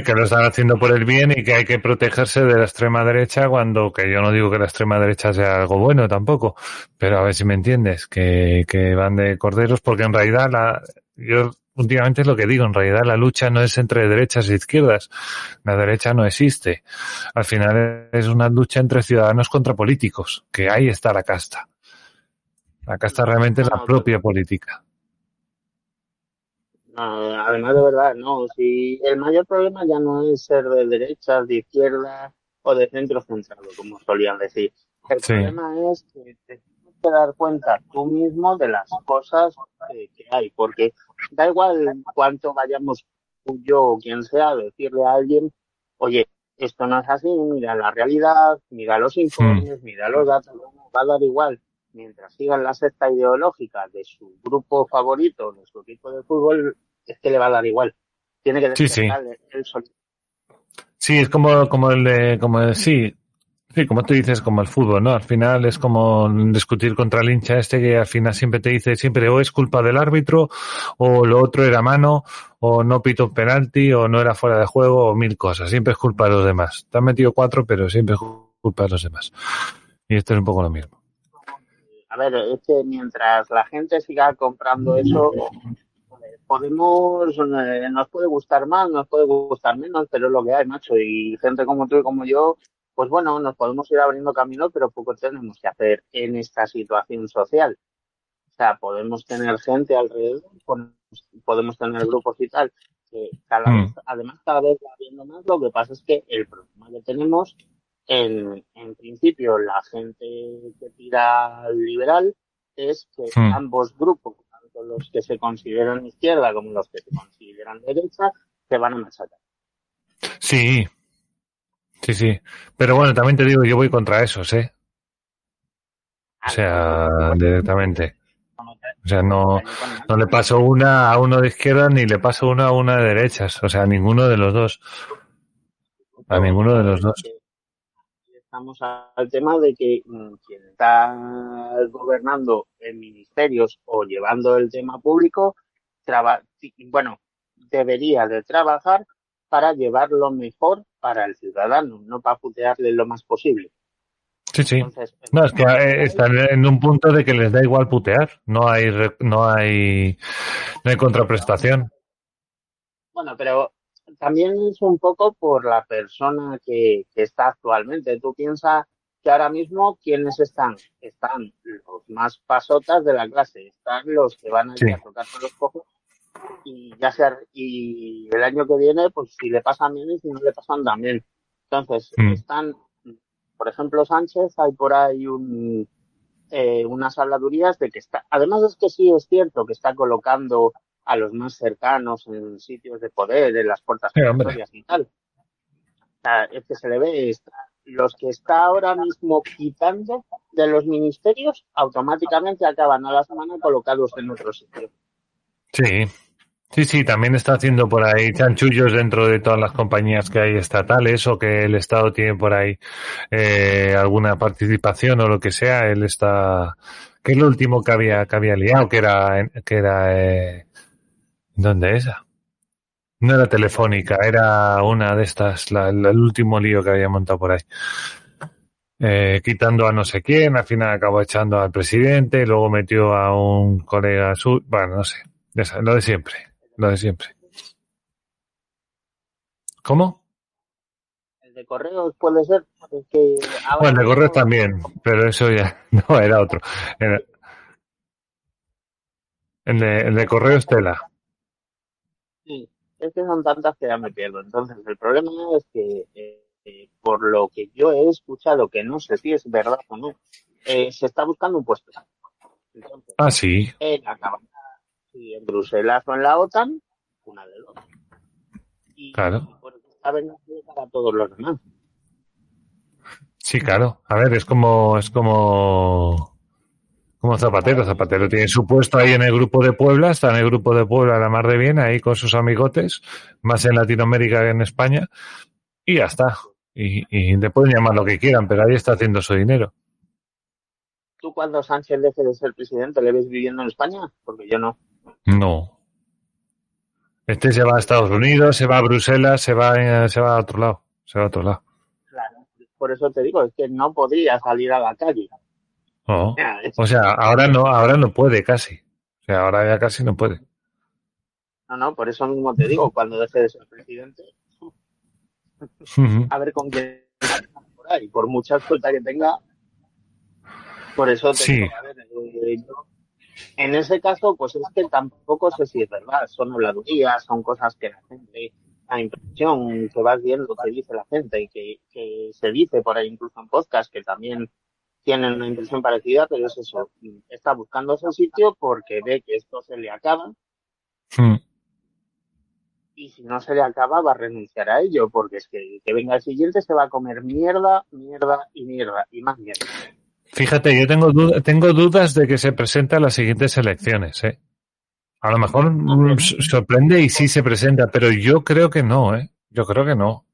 que lo están haciendo por el bien y que hay que protegerse de la extrema derecha cuando, que yo no digo que la extrema derecha sea algo bueno tampoco, pero a ver si me entiendes, que, que van de corderos porque en realidad la, yo últimamente es lo que digo, en realidad la lucha no es entre derechas e izquierdas, la derecha no existe. Al final es una lucha entre ciudadanos contra políticos, que ahí está la casta. La casta realmente es la propia política. Además de verdad, no, si el mayor problema ya no es ser de derecha, de izquierda o de centro centrado, como solían decir. El problema es que que dar cuenta tú mismo de las cosas que, hay, porque da igual cuánto vayamos yo o quien sea a decirle a alguien, oye, esto no es así, mira la realidad, mira los informes, hmm. mira los datos, va a dar igual. Mientras sigan la secta ideológica de su grupo favorito, de su equipo de fútbol, es que le va a dar igual. Tiene que sí, sí. el Sí, es como, como el de, como el, sí, Sí, como tú dices, como el fútbol, ¿no? Al final es como discutir contra el hincha este que al final siempre te dice siempre o es culpa del árbitro o lo otro era mano o no pito un penalti o no era fuera de juego o mil cosas. Siempre es culpa de los demás. Te han metido cuatro, pero siempre es culpa de los demás. Y esto es un poco lo mismo. A ver, es que mientras la gente siga comprando eso, podemos, eh, nos puede gustar más, nos puede gustar menos, pero es lo que hay, macho. Y gente como tú y como yo, pues bueno, nos podemos ir abriendo camino, pero poco tenemos que hacer en esta situación social. O sea, podemos tener gente alrededor, podemos tener grupos y tal, que cada mm. vez, además cada vez va habiendo más, lo que pasa es que el problema que tenemos, en, en principio, la gente que tira liberal, es que mm. ambos grupos, tanto los que se consideran izquierda como los que se consideran derecha, se van a machacar. Sí, Sí, sí. Pero bueno, también te digo, yo voy contra esos, ¿eh? O sea, directamente. O sea, no, no le paso una a uno de izquierda ni le paso una a una de derechas. O sea, a ninguno de los dos. A ninguno de los dos. Estamos al tema de que mm, quien está gobernando en ministerios o llevando el tema público, bueno, debería de trabajar para llevarlo mejor para el ciudadano, no para putearle lo más posible. Sí, sí. no, es que eh, están en un punto de que les da igual putear, no hay no hay no hay contraprestación. Bueno, pero también es un poco por la persona que, está actualmente. Tú piensas que ahora mismo quiénes están? Están los más pasotas de la clase, están los que van a ir a tocar con los cojos y ya sea y el año que viene pues si le pasan bien y si no le pasan también entonces mm. están por ejemplo Sánchez hay por ahí un eh, unas habladurías de que está además es que sí es cierto que está colocando a los más cercanos en sitios de poder en las puertas sí, y tal es que se le ve los que está ahora mismo quitando de los ministerios automáticamente acaban a la semana colocados en otro sitio Sí, sí, sí, también está haciendo por ahí chanchullos dentro de todas las compañías que hay estatales o que el Estado tiene por ahí eh, alguna participación o lo que sea. Él está, ¿qué es lo último que había que había liado? Que era, que era, eh, ¿dónde esa? No era telefónica, era una de estas, la, el último lío que había montado por ahí. Eh, quitando a no sé quién, al final acabó echando al presidente, luego metió a un colega suyo, bueno, no sé, lo de siempre, lo de siempre. ¿Cómo? El de correos puede ser. Que bueno, el de correos también, pero eso ya no era otro. El de, el de correos tela. Sí, es que son tantas que ya me pierdo. Entonces, el problema es que, eh, por lo que yo he escuchado, que no sé si es verdad o no, eh, se está buscando un puesto. ah, sí. En la si en Bruselas o en la OTAN, una de dos. Y claro. para todos los demás. Sí, claro. A ver, es como, es como, como Zapatero. Zapatero tiene su puesto ahí en el grupo de Puebla, está en el grupo de Puebla la mar de bien, ahí con sus amigotes, más en Latinoamérica que en España, y ya está. Y, y le pueden llamar lo que quieran, pero ahí está haciendo su dinero. ¿Tú cuando Sánchez deje de ser presidente le ves viviendo en España? Porque yo no. No. Este se va a Estados Unidos, se va a Bruselas, se va, eh, se va a otro lado. Se va a otro lado. Claro, por eso te digo, es que no podría salir a la calle. O sea, ahora no, ahora no puede casi. O sea, ahora ya casi no puede. No, no, por eso mismo te digo, cuando deje de ser presidente, a ver con quién por ahí, por mucha suerte que tenga. Por eso te digo, a ver, eh, en ese caso, pues es que tampoco sé si es verdad, son habladurías, son cosas que la gente, la impresión que vas viendo que dice la gente y que, se dice por ahí incluso en podcast, que también tienen una impresión parecida, pero es eso, está buscando ese sitio porque ve que esto se le acaba. Hmm. Y si no se le acaba, va a renunciar a ello, porque es que que venga el siguiente se va a comer mierda, mierda y mierda, y más mierda. Fíjate, yo tengo, tengo dudas de que se presente a las siguientes elecciones, ¿eh? A lo mejor sorprende y sí se presenta, pero yo creo que no, ¿eh? Yo creo que no.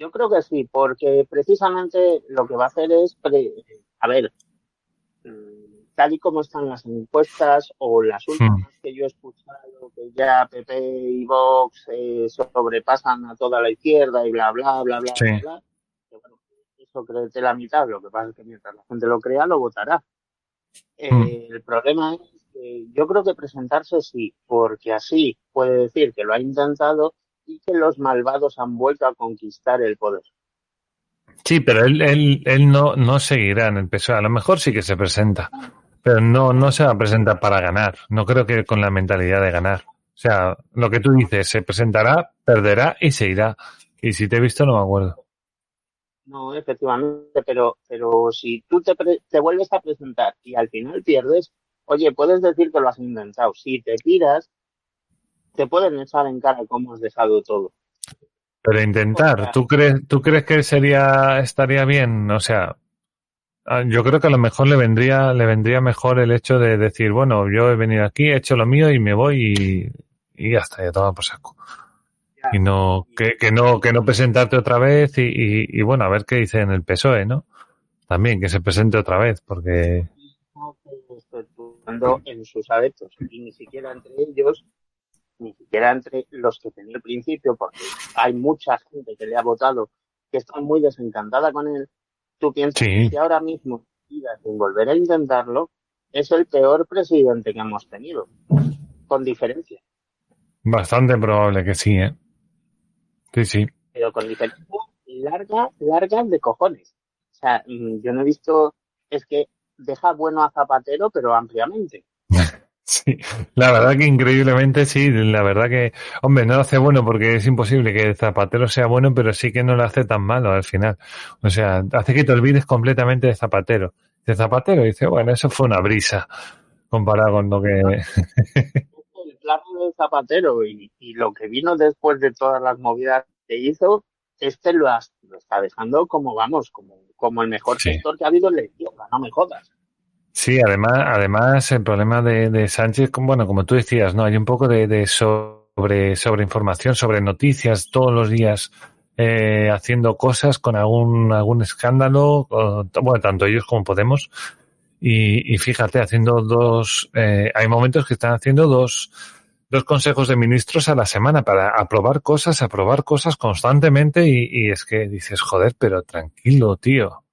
Yo creo que sí, porque precisamente lo que va a hacer es, a ver, mm, tal y como están las encuestas o las hmm. últimas que yo he escuchado, que ya PP y Vox eh, sobrepasan a toda la izquierda y bla, bla, bla, bla, bla, que, bueno, eso créete la mitad, lo que pasa es que mientras la gente lo crea, lo votará. Hmm. el problema es yo creo que presentarse sí, porque así puede decir que lo ha intentado y que los malvados han vuelto a conquistar el poder. Sí, pero él, él, él no, no seguirá en el PSOE. A lo mejor sí que se presenta, pero no, no se va a presentar para ganar. No creo que con la mentalidad de ganar. O sea, lo que tú dices, se presentará, perderá y se irá. Y si te he visto, no me acuerdo. No, efectivamente, pero, pero si tú te, te vuelves a presentar y al final pierdes, Oye, puedes decir que lo has intentado. Si te tiras, te pueden echar en cara cómo has dejado todo. Pero intentar, ¿tú crees, ¿tú crees que sería, estaría bien? O sea, ah, yo creo que a lo mejor le vendría, le vendría mejor el hecho de decir, bueno, yo he venido aquí, he hecho lo mío y me voy y, y hasta ya toma por saco. y no, que, que no, que no presentarte otra vez y, y, y, bueno, a ver qué dice en el PSOE, ¿no? También que se presente otra vez, porque en sus adeptos y ni siquiera entre ellos, ni siquiera entre los que tenía al principio, porque hay mucha gente que le ha votado que está muy desencantada con él. Tú piensas que ahora mismo sin volver a intentarlo es el peor presidente que hemos tenido, con diferencia. Bastante probable que sí, ¿eh? Sí, sí. Pero con diferencia larga, larga de cojones. O sea, mm, yo no he visto, es que deja bueno a Zapatero, pero ampliamente. Sí, la verdad que increíblemente sí, la verdad que, hombre, no lo hace bueno porque es imposible que Zapatero sea bueno, pero sí que no lo hace tan malo al final. O sea, hace que te olvides completamente de Zapatero. De Zapatero dice, bueno, eso fue una brisa comparado con lo que... El plano de Zapatero y, lo que vino después de todas las movidas que hizo, este lo, lo está dejando como, vamos, como como el mejor sector que ha habido en la izquierda, no me jodas. Sí, además, además el problema de, de Sánchez, bueno, como tú decías, no, hay un poco de, de sobre, sobre información, sobre noticias todos los días, eh, haciendo cosas con algún, algún escándalo, bueno, tanto ellos como Podemos. Y, y fíjate, haciendo dos, eh, hay momentos que están haciendo dos, dos consejos de ministros a la semana para aprobar cosas, aprobar cosas constantemente y, y, es que dices, joder, pero tranquilo, tío. O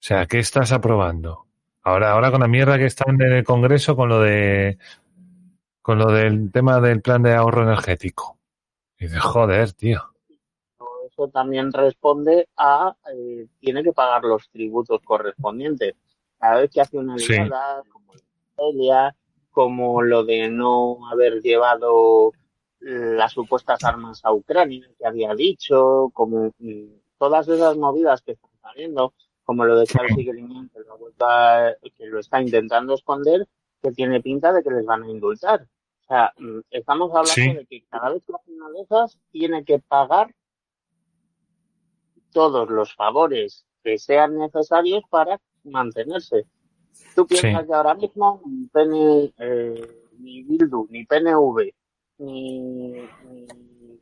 sea, ¿qué estás aprobando? Ahora, ahora con la mierda que está en el Congreso con lo de con lo del tema del plan de ahorro energético. Y dices, joder, tío. Eso también responde a eh, tiene que pagar los tributos correspondientes. Cada vez que hace una ligada, como la como lo de no haber llevado las supuestas armas a Ucrania, que había dicho, como mm, todas esas movidas que están saliendo, como lo de Charles que lo, que lo está intentando esconder, que tiene pinta de que les van a indultar. O sea, mm, estamos hablando de que cada vez que hace una de esas tiene que pagar todos los favores que sean necesarios para mantenerse. Tú piensas que ahora mismo ni, eh, ni Bildu, ni PNV, ni,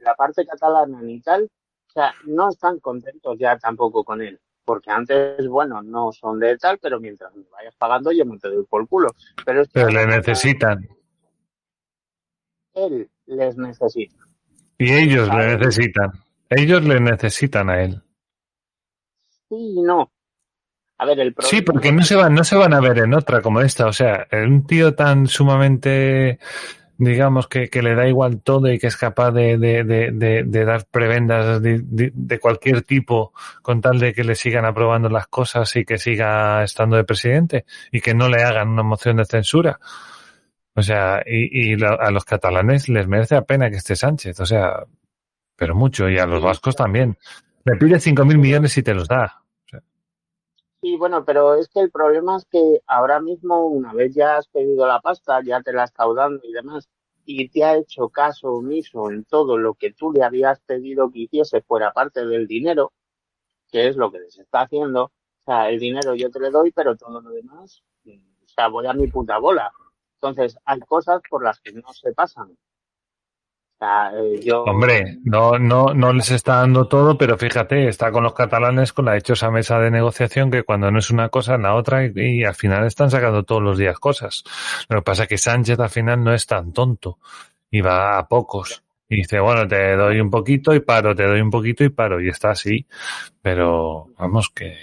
la parte catalana, ni tal, o sea, no están contentos ya tampoco con él. Porque antes, bueno, no son de tal, pero mientras me vayas pagando yo me te doy por culo. Pero, pero le necesitan. Él les necesita. Y ellos le necesitan. Ellos le necesitan a él. Sí, no. A ver, el Sí, porque no se van, no se van a ver en otra como esta. O sea, un tío tan sumamente, digamos, que, que le da igual todo y que es capaz de, de, de, de dar prebendas de, de, cualquier tipo con tal de que le sigan aprobando las cosas y que siga estando de presidente y que no le hagan una moción de censura. O sea, y, y a los catalanes les merece la pena que esté Sánchez. O sea, pero mucho. Y a los vascos también. Le pide cinco mil millones y te los da. Sí, bueno, pero es que el problema es que ahora mismo, una vez ya has pedido la pasta, ya te la estado dando y demás, y te ha hecho caso omiso en todo lo que tú le habías pedido que hiciese fuera parte del dinero, que es lo que les está haciendo. O sea, el dinero yo te le doy, pero todo lo demás, o sea, voy a mi puta bola. Entonces, hay cosas por las que no se pasan. Eh, Hombre, no, no, no les está dando todo, pero fíjate, está con los catalanes con la hechosa mesa de negociación que cuando no es una cosa la otra y, al final están sacando todos los días cosas. Lo que pasa es que Sánchez al final no es tan tonto y va a pocos. Y dice, bueno, te doy un poquito y paro, te doy un poquito y paro. Y está así. Pero vamos que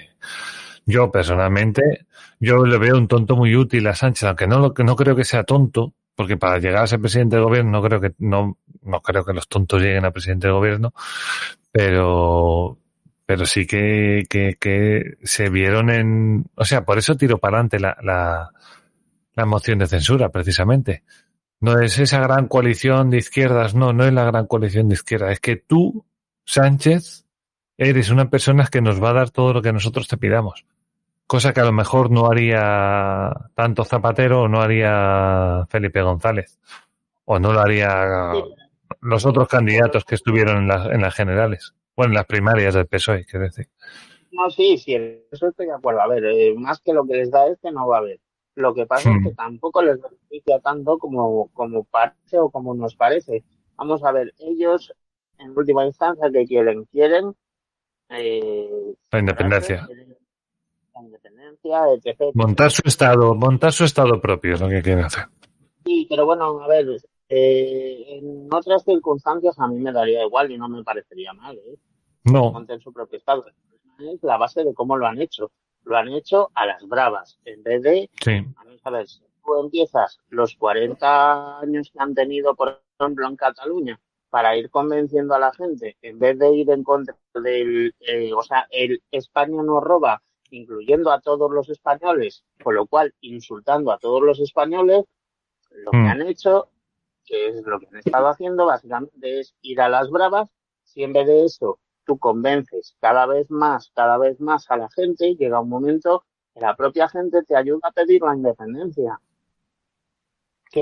yo personalmente, yo le veo un tonto muy útil a Sánchez, aunque no, no creo que sea tonto, porque para llegar a ser presidente del gobierno no creo que no no creo que los tontos lleguen a presidente del gobierno pero pero sí que, que, que se vieron en o sea por eso tiro para adelante la, la, la moción de censura precisamente. No es esa gran coalición de izquierdas no no es la gran coalición de izquierdas es que tú Sánchez eres una persona que nos va a dar todo lo que nosotros te pidamos cosa que a lo mejor no haría tanto Zapatero o no haría Felipe González, o no lo haría los otros candidatos que estuvieron en, las en las generales, bueno, en las primarias del PSOE, quiero decir. No, sí, sí, eso estoy de acuerdo. A ver, eh, más que lo que les da este no va a haber. Lo que pasa es que hmm. tampoco les beneficia tanto como, como parece o como nos parece. Vamos a ver, ellos en última instancia que quieren, quieren eh, la independencia independencia, Montar su estado, montar su estado propio es lo que quieren hacer. Sí, pero bueno, a ver, eh, en otras circunstancias a mí me daría igual y no me parecería mal, ¿eh? No. Montar su propio estado. Es la base de cómo lo han hecho. Lo han hecho a las bravas, en vez de, sí. a ver, si tú empiezas los 40 años que han tenido, por ejemplo, en Cataluña, para ir convenciendo a la gente, en vez de ir en contra del, eh, o sea, el España no roba, incluyendo a todos los españoles, con lo cual insultando a todos los españoles, lo que hmm. han hecho, que es lo que han estado haciendo, básicamente es ir a las bravas, si en vez de eso tú convences cada vez más, cada vez más a la gente, llega un momento que la propia gente te ayuda a pedir la independencia.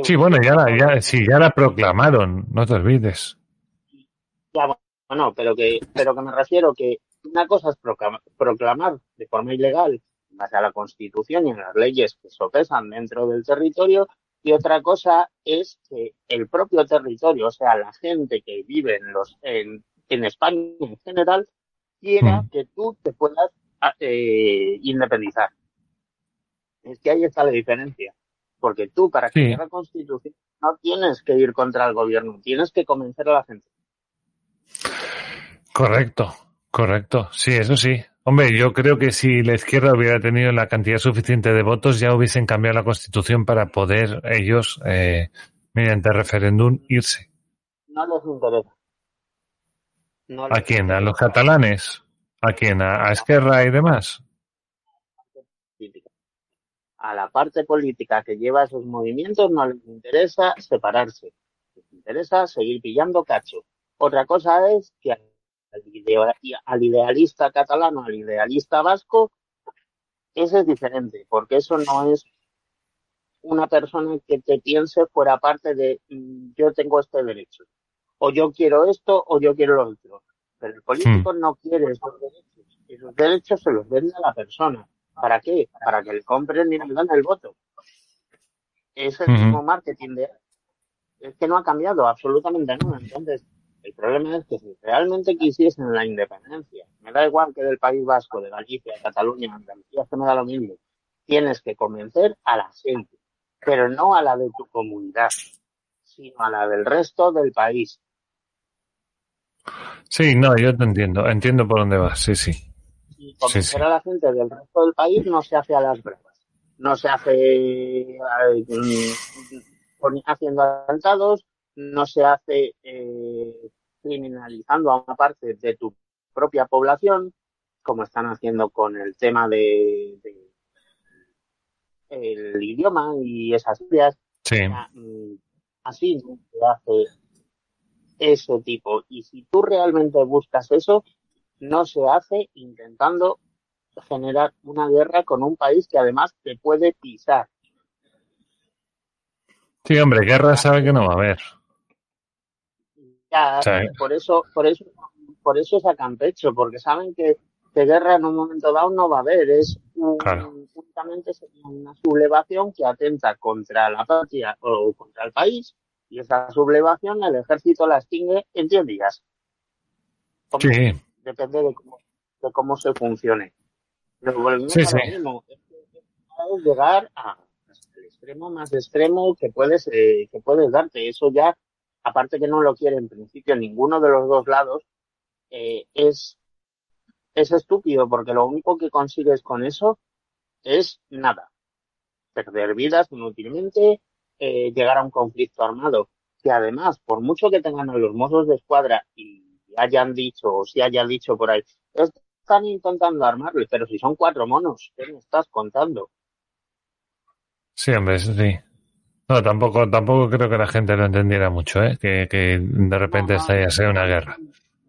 sí, bueno, ya la, ya, sí, ya la proclamaron, no te olvides. Ya, bueno, pero que, pero que me refiero que una cosa es proclamar de forma ilegal en base a la Constitución y en las leyes que sopesan dentro del territorio y otra cosa es que el propio territorio, o sea, la gente que vive en los en, en España en general, quiera mm. que tú te puedas eh, independizar. Es que ahí está la diferencia. Porque tú, para que la constitución, no tienes que ir contra el gobierno, tienes que convencer a la gente. Correcto. Correcto, sí, eso sí. Hombre, yo creo que si la izquierda hubiera tenido la cantidad suficiente de votos, ya hubiesen cambiado la constitución para poder ellos, eh, mediante referéndum, irse. No les interesa. ¿A quién? ¿A los catalanes? ¿A quién? ¿A, Esquerra y demás? A la parte política que lleva esos movimientos no les interesa separarse. Les interesa seguir pillando cacho. Otra cosa es que al idealista catalano, al idealista vasco, ese es diferente, porque eso no es una persona que te piense fuera parte de mm, yo tengo este derecho, o yo quiero esto, o yo quiero lo otro. Pero el político hmm. no quiere esos derechos. Esos derechos se los vende a la persona. ¿Para qué? Para que le compren y le den el voto. Es el mismo marketing de... Es que no ha cambiado absolutamente nada. Entonces, el problema es que si realmente quisiesen la independencia, me da igual que del País Vasco, de Galicia, de Cataluña, Andalucía, que me da lo mismo, tienes que convencer a la gente, pero no a la de tu comunidad, sino a la del resto del país. Sí, no, yo te entiendo, entiendo por dónde vas, sí, sí. Y convencer a la gente del resto del país no se hace a las bravas, no se hace haciendo atentados, no se hace eh, criminalizando a una parte de tu propia población, como están haciendo con el tema de, el idioma y esas ideas. Mm, así no se hace ese tipo. Y si tú realmente buscas eso, no se hace intentando generar una guerra con un país que además te puede pisar. Sí, hombre, guerra sabe que no va a haber. Ya, por eso, por eso, por eso sacan pecho, porque saben que, que, guerra en un momento dado no va a haber. Es únicamente una sublevación que atenta contra la patria o contra el país, y esa sublevación el ejército la extingue en 10 días. Sí. Depende de cómo, de cómo se funcione. Pero sí, sí. Es llegar al extremo más extremo que puedes, eh, que puedes darte. Eso ya aparte que no lo quiere en principio ninguno de los dos lados, eh, es, es estúpido porque lo único que consigues con eso es nada. Perder vidas inútilmente, eh, llegar a un conflicto armado, que además, por mucho que tengan a los mozos de escuadra y hayan dicho, o si haya dicho por ahí, están intentando armarle, pero si son cuatro monos, ¿qué me estás contando? Sí, hombre, sí. No, tampoco, tampoco creo que la gente lo entendiera mucho, ¿eh? Que, que de repente no, no, sea una guerra.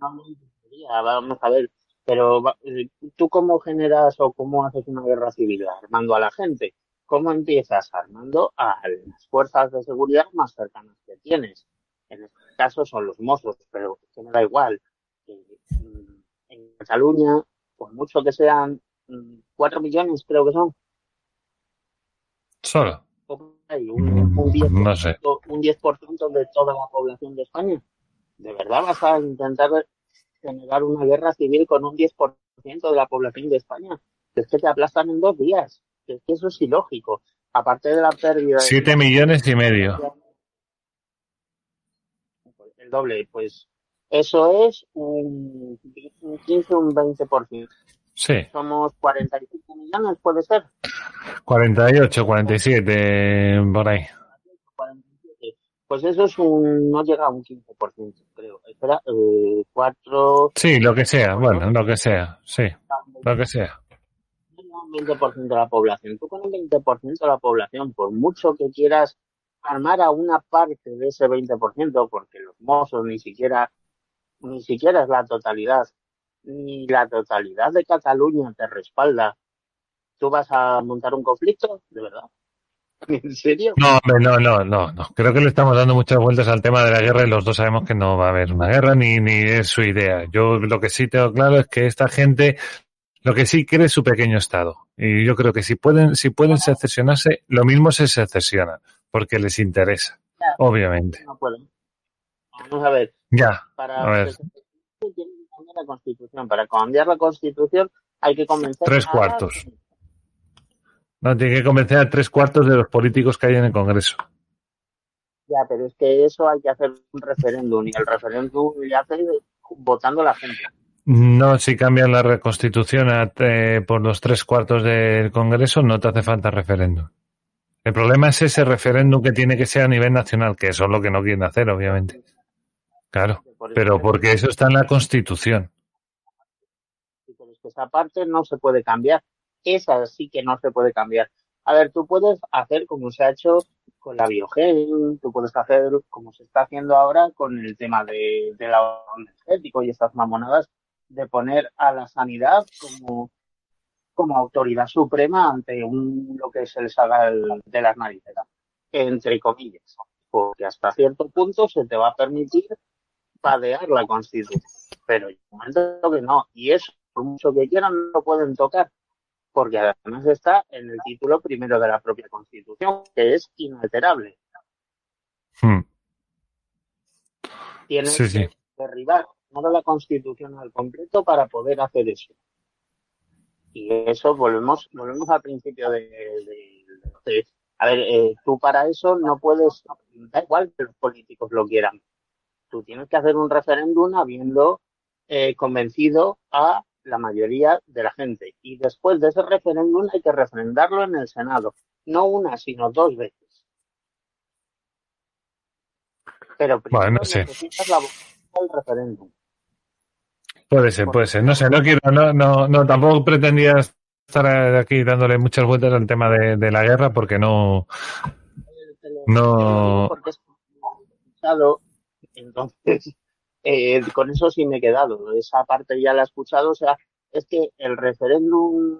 Vamos a ver, pero eh, tú cómo generas o cómo haces una guerra civil, armando a la gente. ¿Cómo empiezas? Armando a las fuerzas de seguridad más cercanas que tienes. En este caso son los mozos, pero que me da igual. Mm, en Cataluña, por mucho que sean mm, cuatro millones, creo que son. Solo un, un 10%, no sé. un 10 de toda la población de España. ¿De verdad vas a intentar generar una guerra civil con un 10% de la población de España? Es que te aplastan en dos días. Es que eso es ilógico. Aparte de la pérdida. Siete millones y medio. El doble, pues eso es un, un 15 un 20%. Sí. Somos 45 millones, puede ser. 48, 47, por ahí. Pues eso es un, no llega a un 15%, creo. Espera, eh, 4. Sí, lo que sea, bueno, lo que sea, sí, lo que sea. Un 20% de la población. Tú con un 20% de la población, por mucho que quieras armar a una parte de ese 20%, porque los mozos ni siquiera, ni siquiera es la totalidad, ni la totalidad de Cataluña te respalda ¿Tú vas a montar un conflicto? ¿De verdad? ¿En serio? No, no, no, no, no. Creo que le estamos dando muchas vueltas al tema de la guerra y los dos sabemos que no va a haber una guerra ni, ni es su idea. Yo lo que sí tengo claro es que esta gente lo que sí quiere es su pequeño estado. Y yo creo que si pueden, si pueden secesionarse, lo mismo se secesionan, porque les interesa, obviamente. No pueden. Vamos a ver. Ya. Para a ver. La constitución. Para cambiar la constitución hay que convencer Tres cuartos. No, tiene que convencer a tres cuartos de los políticos que hay en el Congreso. Ya, pero es que eso hay que hacer un referéndum y el referéndum ya hace votando la gente. No, si cambian la constitución eh, por los tres cuartos del Congreso, no te hace falta referéndum. El problema es ese referéndum que tiene que ser a nivel nacional, que eso es lo que no quieren hacer, obviamente. Claro, pero porque eso está en la Constitución. Esa parte no se puede cambiar esa sí que no se puede cambiar. A ver, tú puedes hacer como se ha hecho con la biogel, tú puedes hacer como se está haciendo ahora con el tema de, del ahorro energético y estas mamonadas de poner a la sanidad como, como autoridad suprema ante un, lo que se les haga el, de las narices, entre comillas, porque hasta cierto punto se te va a permitir padear la constitución, pero yo momento que no, y eso, por mucho que quieran, no lo pueden tocar porque además está en el título primero de la propia Constitución, que es inalterable. Hmm. Tienes que derribar toda la Constitución al completo para poder hacer eso. Y eso volvemos, volvemos al principio de, de, a ver, eh, tú para eso no puedes, da igual que los políticos lo quieran. Tú tienes que hacer un referéndum habiendo eh, convencido a la mayoría de la gente. Y después de ese referéndum hay que refrendarlo en el Senado. No una, sino dos veces. Pero primero bueno, no sé. necesitas la del referéndum. Puede ser, puede ser. No sé, no quiero, no, no, no tampoco pretendía estar aquí dándole muchas vueltas al tema de, de la guerra porque no. No. Porque es entonces eh, con eso sí me he quedado. Esa parte ya la he escuchado, o sea, es que el referéndum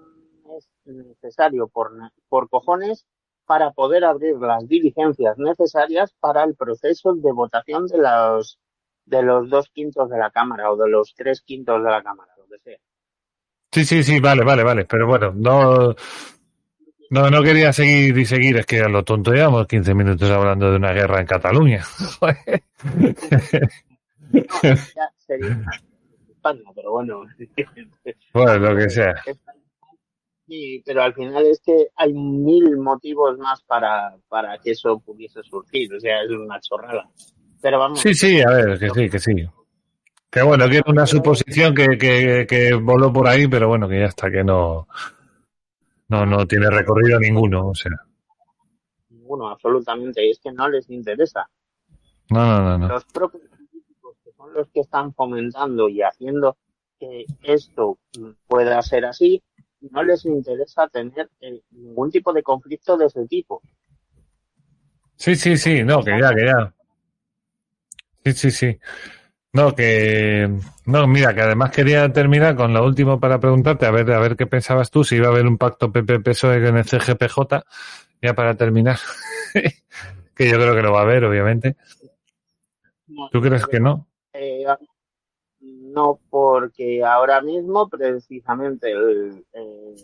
es necesario por, por cojones para poder abrir las diligencias necesarias para el proceso de votación de los de los dos quintos de la Cámara o de los tres quintos de la Cámara, lo que sea. Sí, sí, sí, vale, vale, vale. Pero bueno, no, no, no quería seguir y seguir, es que a lo tonto llevamos 15 minutos hablando de una guerra en Cataluña. pero bueno. bueno, lo que sea. Sí, pero al final es que hay mil motivos más para, para que eso pudiese surgir, o sea, es una chorrada. Pero vamos. Sí, sí, a ver, que sí, que sí. Que bueno, que es una suposición que, que, que voló por ahí, pero bueno, que ya está, que no, no, no tiene recorrido ninguno, o sea. Ninguno, absolutamente, es que no les interesa. No, no, no. no. Los propios políticos que son los que están fomentando y haciendo que esto pueda ser así, no les interesa tener eh, ningún tipo de conflicto de ese tipo. Sí, sí, sí, no, que ya, que ya. Sí, sí, sí. No, que no, mira, que además quería terminar con lo último para preguntarte, a ver, a ver qué pensabas tú, si iba a haber un pacto PP-PSOE en el CGPJ, ya para terminar, que yo creo que lo va a haber, obviamente. ¿Tú crees que no? Eh, no, porque ahora mismo precisamente el, el,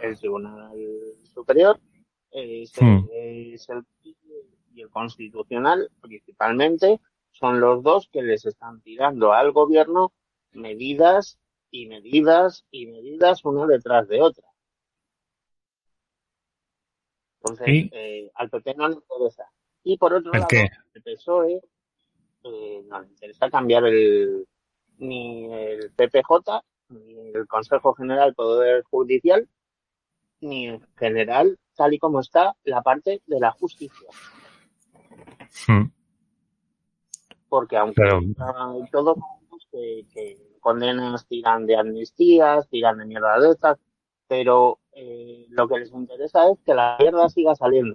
el Tribunal Superior es, hmm. es el, y el Constitucional principalmente son los dos que les están tirando al gobierno medidas y medidas y medidas una detrás de otra. Entonces, ¿Sí? eh, al PP no le interesa. Y por otro ¿El lado, qué? el PSOE eh, no le interesa cambiar el ni el PPJ, ni el Consejo General del Poder Judicial, ni en general, tal y como está, la parte de la justicia. Hmm. Porque aunque Pero- uh, todos que, que condenas tiran de amnistías, tiran de mierda de estas, pero eh, lo que les interesa es que la mierda siga saliendo.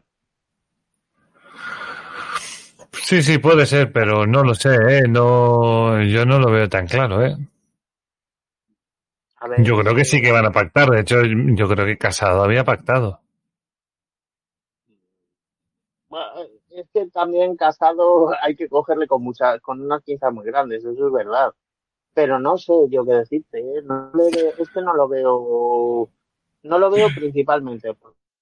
Sí, sí, puede ser, pero no lo sé, ¿eh? No, yo no lo veo tan claro, ¿eh? A ver, Yo creo que sí que van a pactar. De hecho, yo creo que Casado había pactado. Bueno, es que también Casado hay que cogerle con muchas, con unas pinzas muy grandes, eso es verdad. Pero no sé yo qué decirte, ¿eh? no le es que no lo veo, no lo veo principalmente.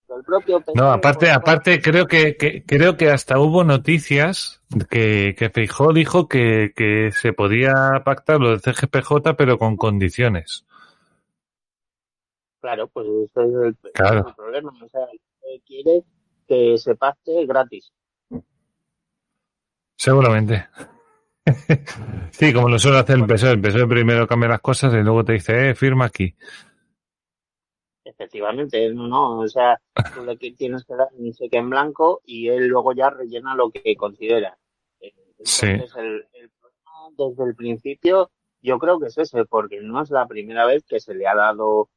El propio No, aparte, aparte creo que, que creo que hasta hubo noticias que, que Feijó dijo que, que se podía pactar lo del CGPJ, pero con condiciones. Claro, pues ese es el, Claro. el problema. O sea, quiere que se pacte gratis. Seguramente. sí, como lo suele hacer el PSOE. El PSOE primero cambia las cosas y luego te dice, eh, firma aquí. Efectivamente, no, no, o sea, tú le tienes que dar un cheque en blanco y él luego ya rellena lo que considera. Eh, Sí. Entonces, el, el problema desde el principio yo creo que es ese, porque no es la primera vez que se le ha dado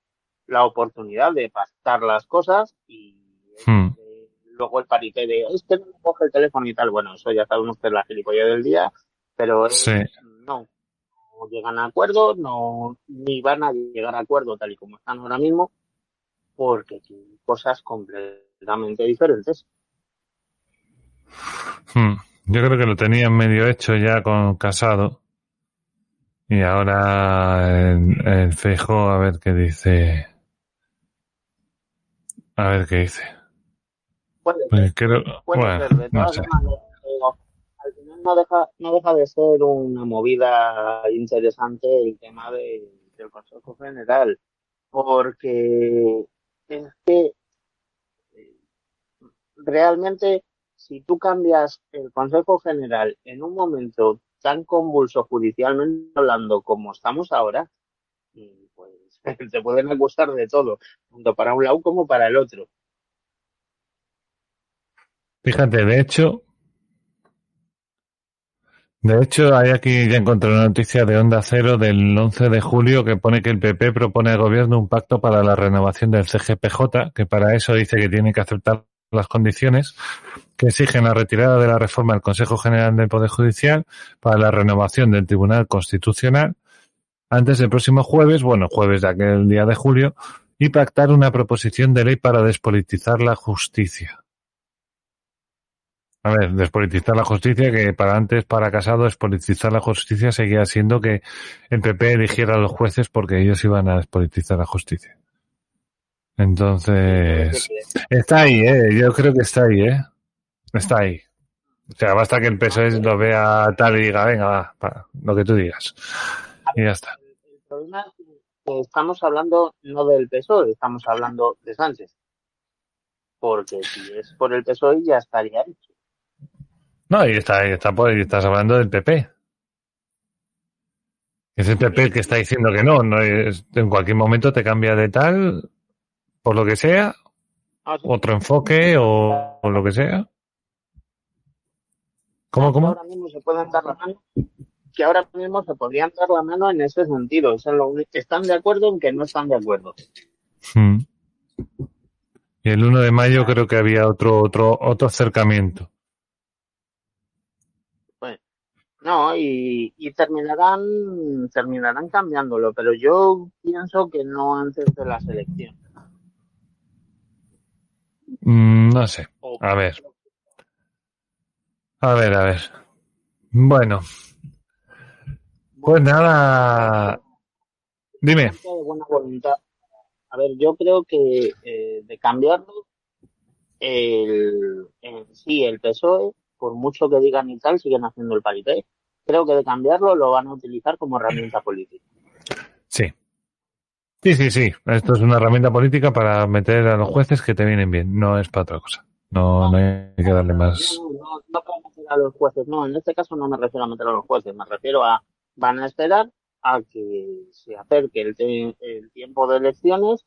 la oportunidad de pactar las cosas y Hmm. Luego el parité de es que no me coge el teléfono y tal. Bueno, eso ya sabemos que es la gilipollas del día, pero no, no llegan a acuerdo, no, ni van a llegar a acuerdo tal y como están ahora mismo, porque tienen cosas completamente diferentes. Hmm. Yo creo que lo tenían medio hecho ya con Casado. Y ahora el, el Feijó, a ver qué dice. A ver qué dice. Puede ser, Pues creo, puede bueno, ser, de no todas digo, al final no deja, no deja de ser una movida interesante el tema de- del Consejo General, porque es que eh, realmente si tú cambias el Consejo General en un momento tan convulso judicialmente hablando como estamos ahora, mm, pues te pueden acusar de todo, tanto para un lado como para el otro. Fíjate, de hecho, de hecho, hay aquí, ya encontré una noticia de Onda Cero del 11 de julio que pone que el PP propone al gobierno un pacto para la renovación del CGPJ, que para eso dice que tiene que aceptar las condiciones que exigen la retirada de la reforma del Consejo General del Poder Judicial para la renovación del Tribunal Constitucional antes del próximo jueves, bueno, jueves de aquel día de julio, y pactar una proposición de ley para despolitizar la justicia. Despolitizar la justicia, que para antes, para Casado, despolitizar la justicia seguía siendo que el PP eligiera a los jueces porque ellos iban a despolitizar la justicia. Entonces, está ahí, ¿eh? Yo creo que está ahí, ¿eh? Está ahí. O sea, basta que el PSOE lo vea tal y diga, venga, va, lo que tú digas. Y ya está. El problema estamos hablando no del PSOE, estamos hablando de Sánchez. Porque si es por el PSOE ya estaría hecho. No, y está, y está por, y estás hablando del PP. Es el PP el que está diciendo que no, no es, en cualquier momento te cambia de tal, por lo que sea, Ah, otro enfoque o, o lo que sea. ¿Cómo, cómo? Ahora mismo se pueden dar la mano, que ahora mismo se podrían dar la mano en ese sentido. Eso es lo están de acuerdo en que no están de acuerdo. Mm. Y el 1 de mayo creo que había otro, otro, otro acercamiento. No, y, y terminarán, terminarán cambiándolo, pero yo pienso que no antes de las elecciones. Mm, no sé. A ver. A ver, a ver. Bueno, pues nada. Dime. buena voluntad. A ver, yo creo que eh, de cambiarlo, el, en sí, el PSOE, por mucho que digan y tal, siguen haciendo el parité. Creo que de cambiarlo lo van a utilizar como herramienta política. Sí. Sí, sí, sí. Esto es una herramienta política para meter a los jueces que te vienen bien. No es para otra cosa. No, no hay que darle más. No, no, no para meter a los jueces, no, en este caso no me refiero a meter a los jueces, me refiero a, van a esperar a que se acerque el, te- el tiempo de elecciones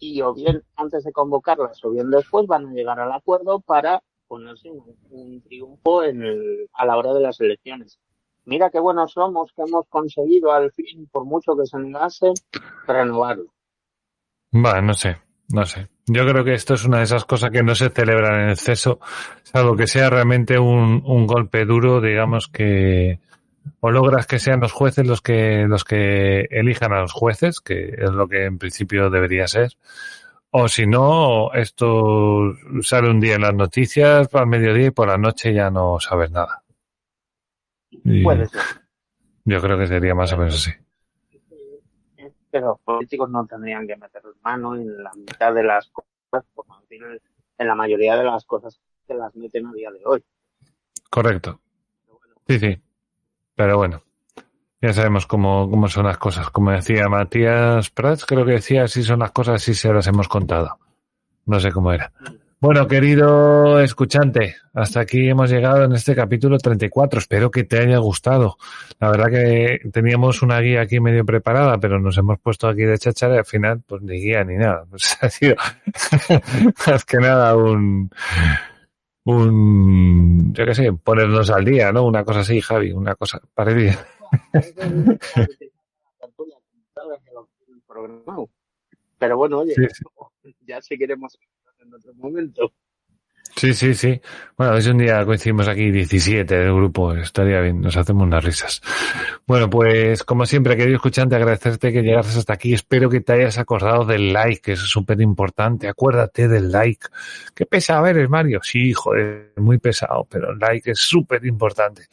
y o bien antes de convocarlas o bien después van a llegar al acuerdo para un triunfo en el, a la hora de las elecciones. Mira qué buenos somos que hemos conseguido al fin, por mucho que se negase, renovarlo. Va, no sé, no sé. Yo creo que esto es una de esas cosas que no se celebran en exceso, salvo que sea realmente un, un golpe duro, digamos que o logras que sean los jueces los que los que elijan a los jueces, que es lo que en principio debería ser, o si no, esto sale un día en las noticias, al mediodía y por la noche ya no sabes nada. Y Puede ser. yo creo que sería más o menos así. pero los políticos no tendrían que meter mano en la mitad de las cosas, por no decir en la mayoría de las cosas que las meten a día de hoy. Correcto. Sí, sí. Pero bueno, ya sabemos cómo, cómo son las cosas. Como decía Matías Prats, creo que decía, así son las cosas, así se las hemos contado. No sé cómo era. Bueno, querido escuchante, hasta aquí hemos llegado en este capítulo 34. Espero que te haya gustado. La verdad que teníamos una guía aquí medio preparada, pero nos hemos puesto aquí de cháchara y al final, pues ni guía ni nada. Pues ha sido más que nada un, un, yo qué sé, ponernos al día, ¿no? Una cosa así, Javi, una cosa parecida. Pero bueno, oye, Sí, sí. ya seguiremos en otro momento. Sí, sí, sí. Bueno, a si un día coincidimos aquí 17 del grupo, estaría bien, nos hacemos unas risas. Bueno, pues como siempre, querido escuchante, agradecerte que llegases hasta aquí. Espero que te hayas acordado del like, que es súper importante. Acuérdate del like. Qué pesado eres, Mario. Sí, joder, muy pesado, pero el like es súper importante.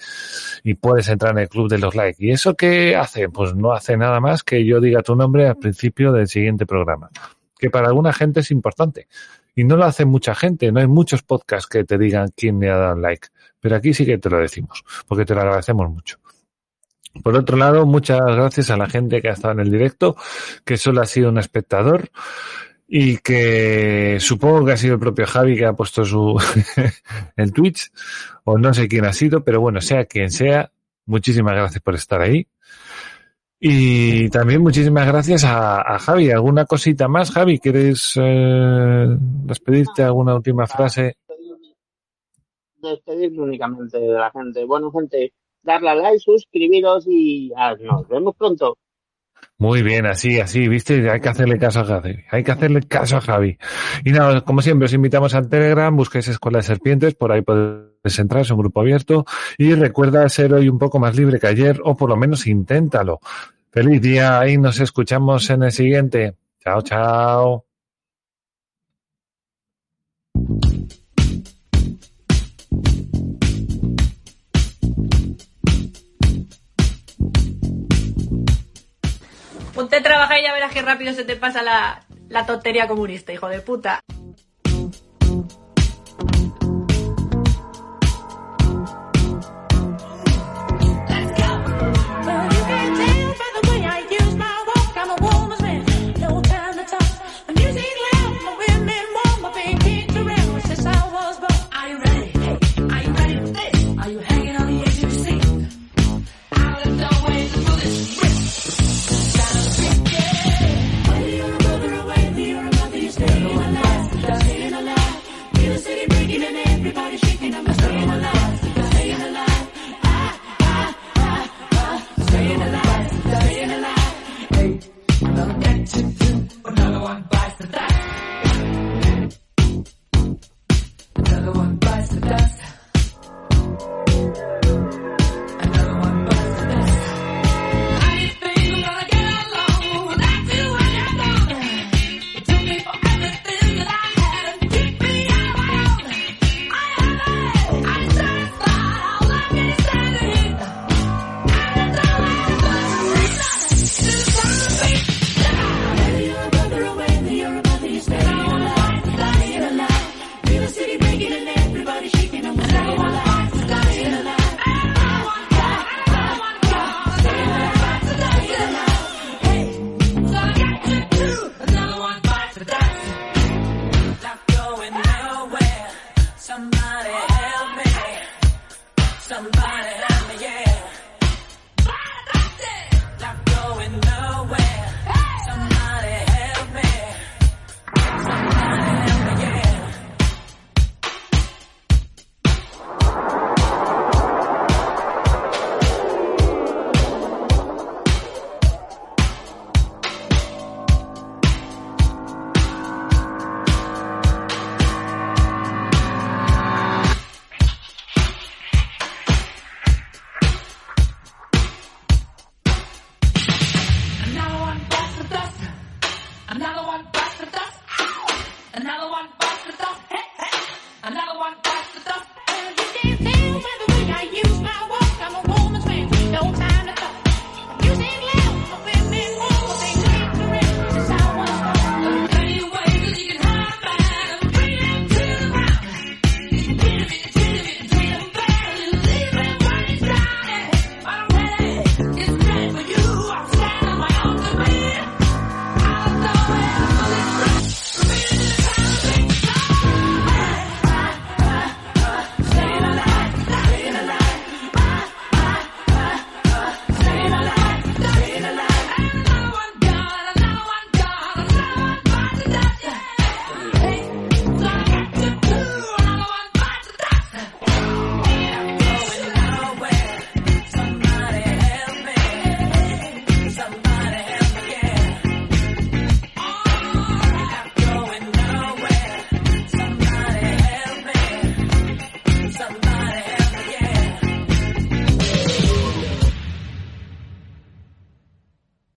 Y puedes entrar en el club de los likes. ¿Y eso qué hace? Pues no hace nada más que yo diga tu nombre al principio del siguiente programa. Que para alguna gente es importante. Y no lo hace mucha gente, no hay muchos podcasts que te digan quién le ha dado like. Pero aquí sí que te lo decimos, porque te lo agradecemos mucho. Por otro lado, muchas gracias a la gente que ha estado en el directo, que solo ha sido un espectador y que supongo que ha sido el propio Javi que ha puesto su el Twitch o no sé quién ha sido, pero bueno, sea quien sea, muchísimas gracias por estar ahí. Y también muchísimas gracias a, a Javi. ¿Alguna cosita más, Javi? ¿Quieres eh, despedirte? ¿Alguna última frase? Despedirme únicamente de la gente. Bueno, gente, darle a like, suscribiros y ah, nos vemos pronto. Muy bien, así, así, viste, hay que hacerle caso a Javi, hay que hacerle caso a Javi. Y nada, como siempre, os invitamos al Telegram, busquéis Escuela de Serpientes, por ahí podéis entrar, un grupo abierto y recuerda ser hoy un poco más libre que ayer o por lo menos inténtalo. Feliz día y nos escuchamos en el siguiente. Chao, chao. Ponte a trabajar y ya verás qué rápido se te pasa la, la tontería comunista, hijo de puta.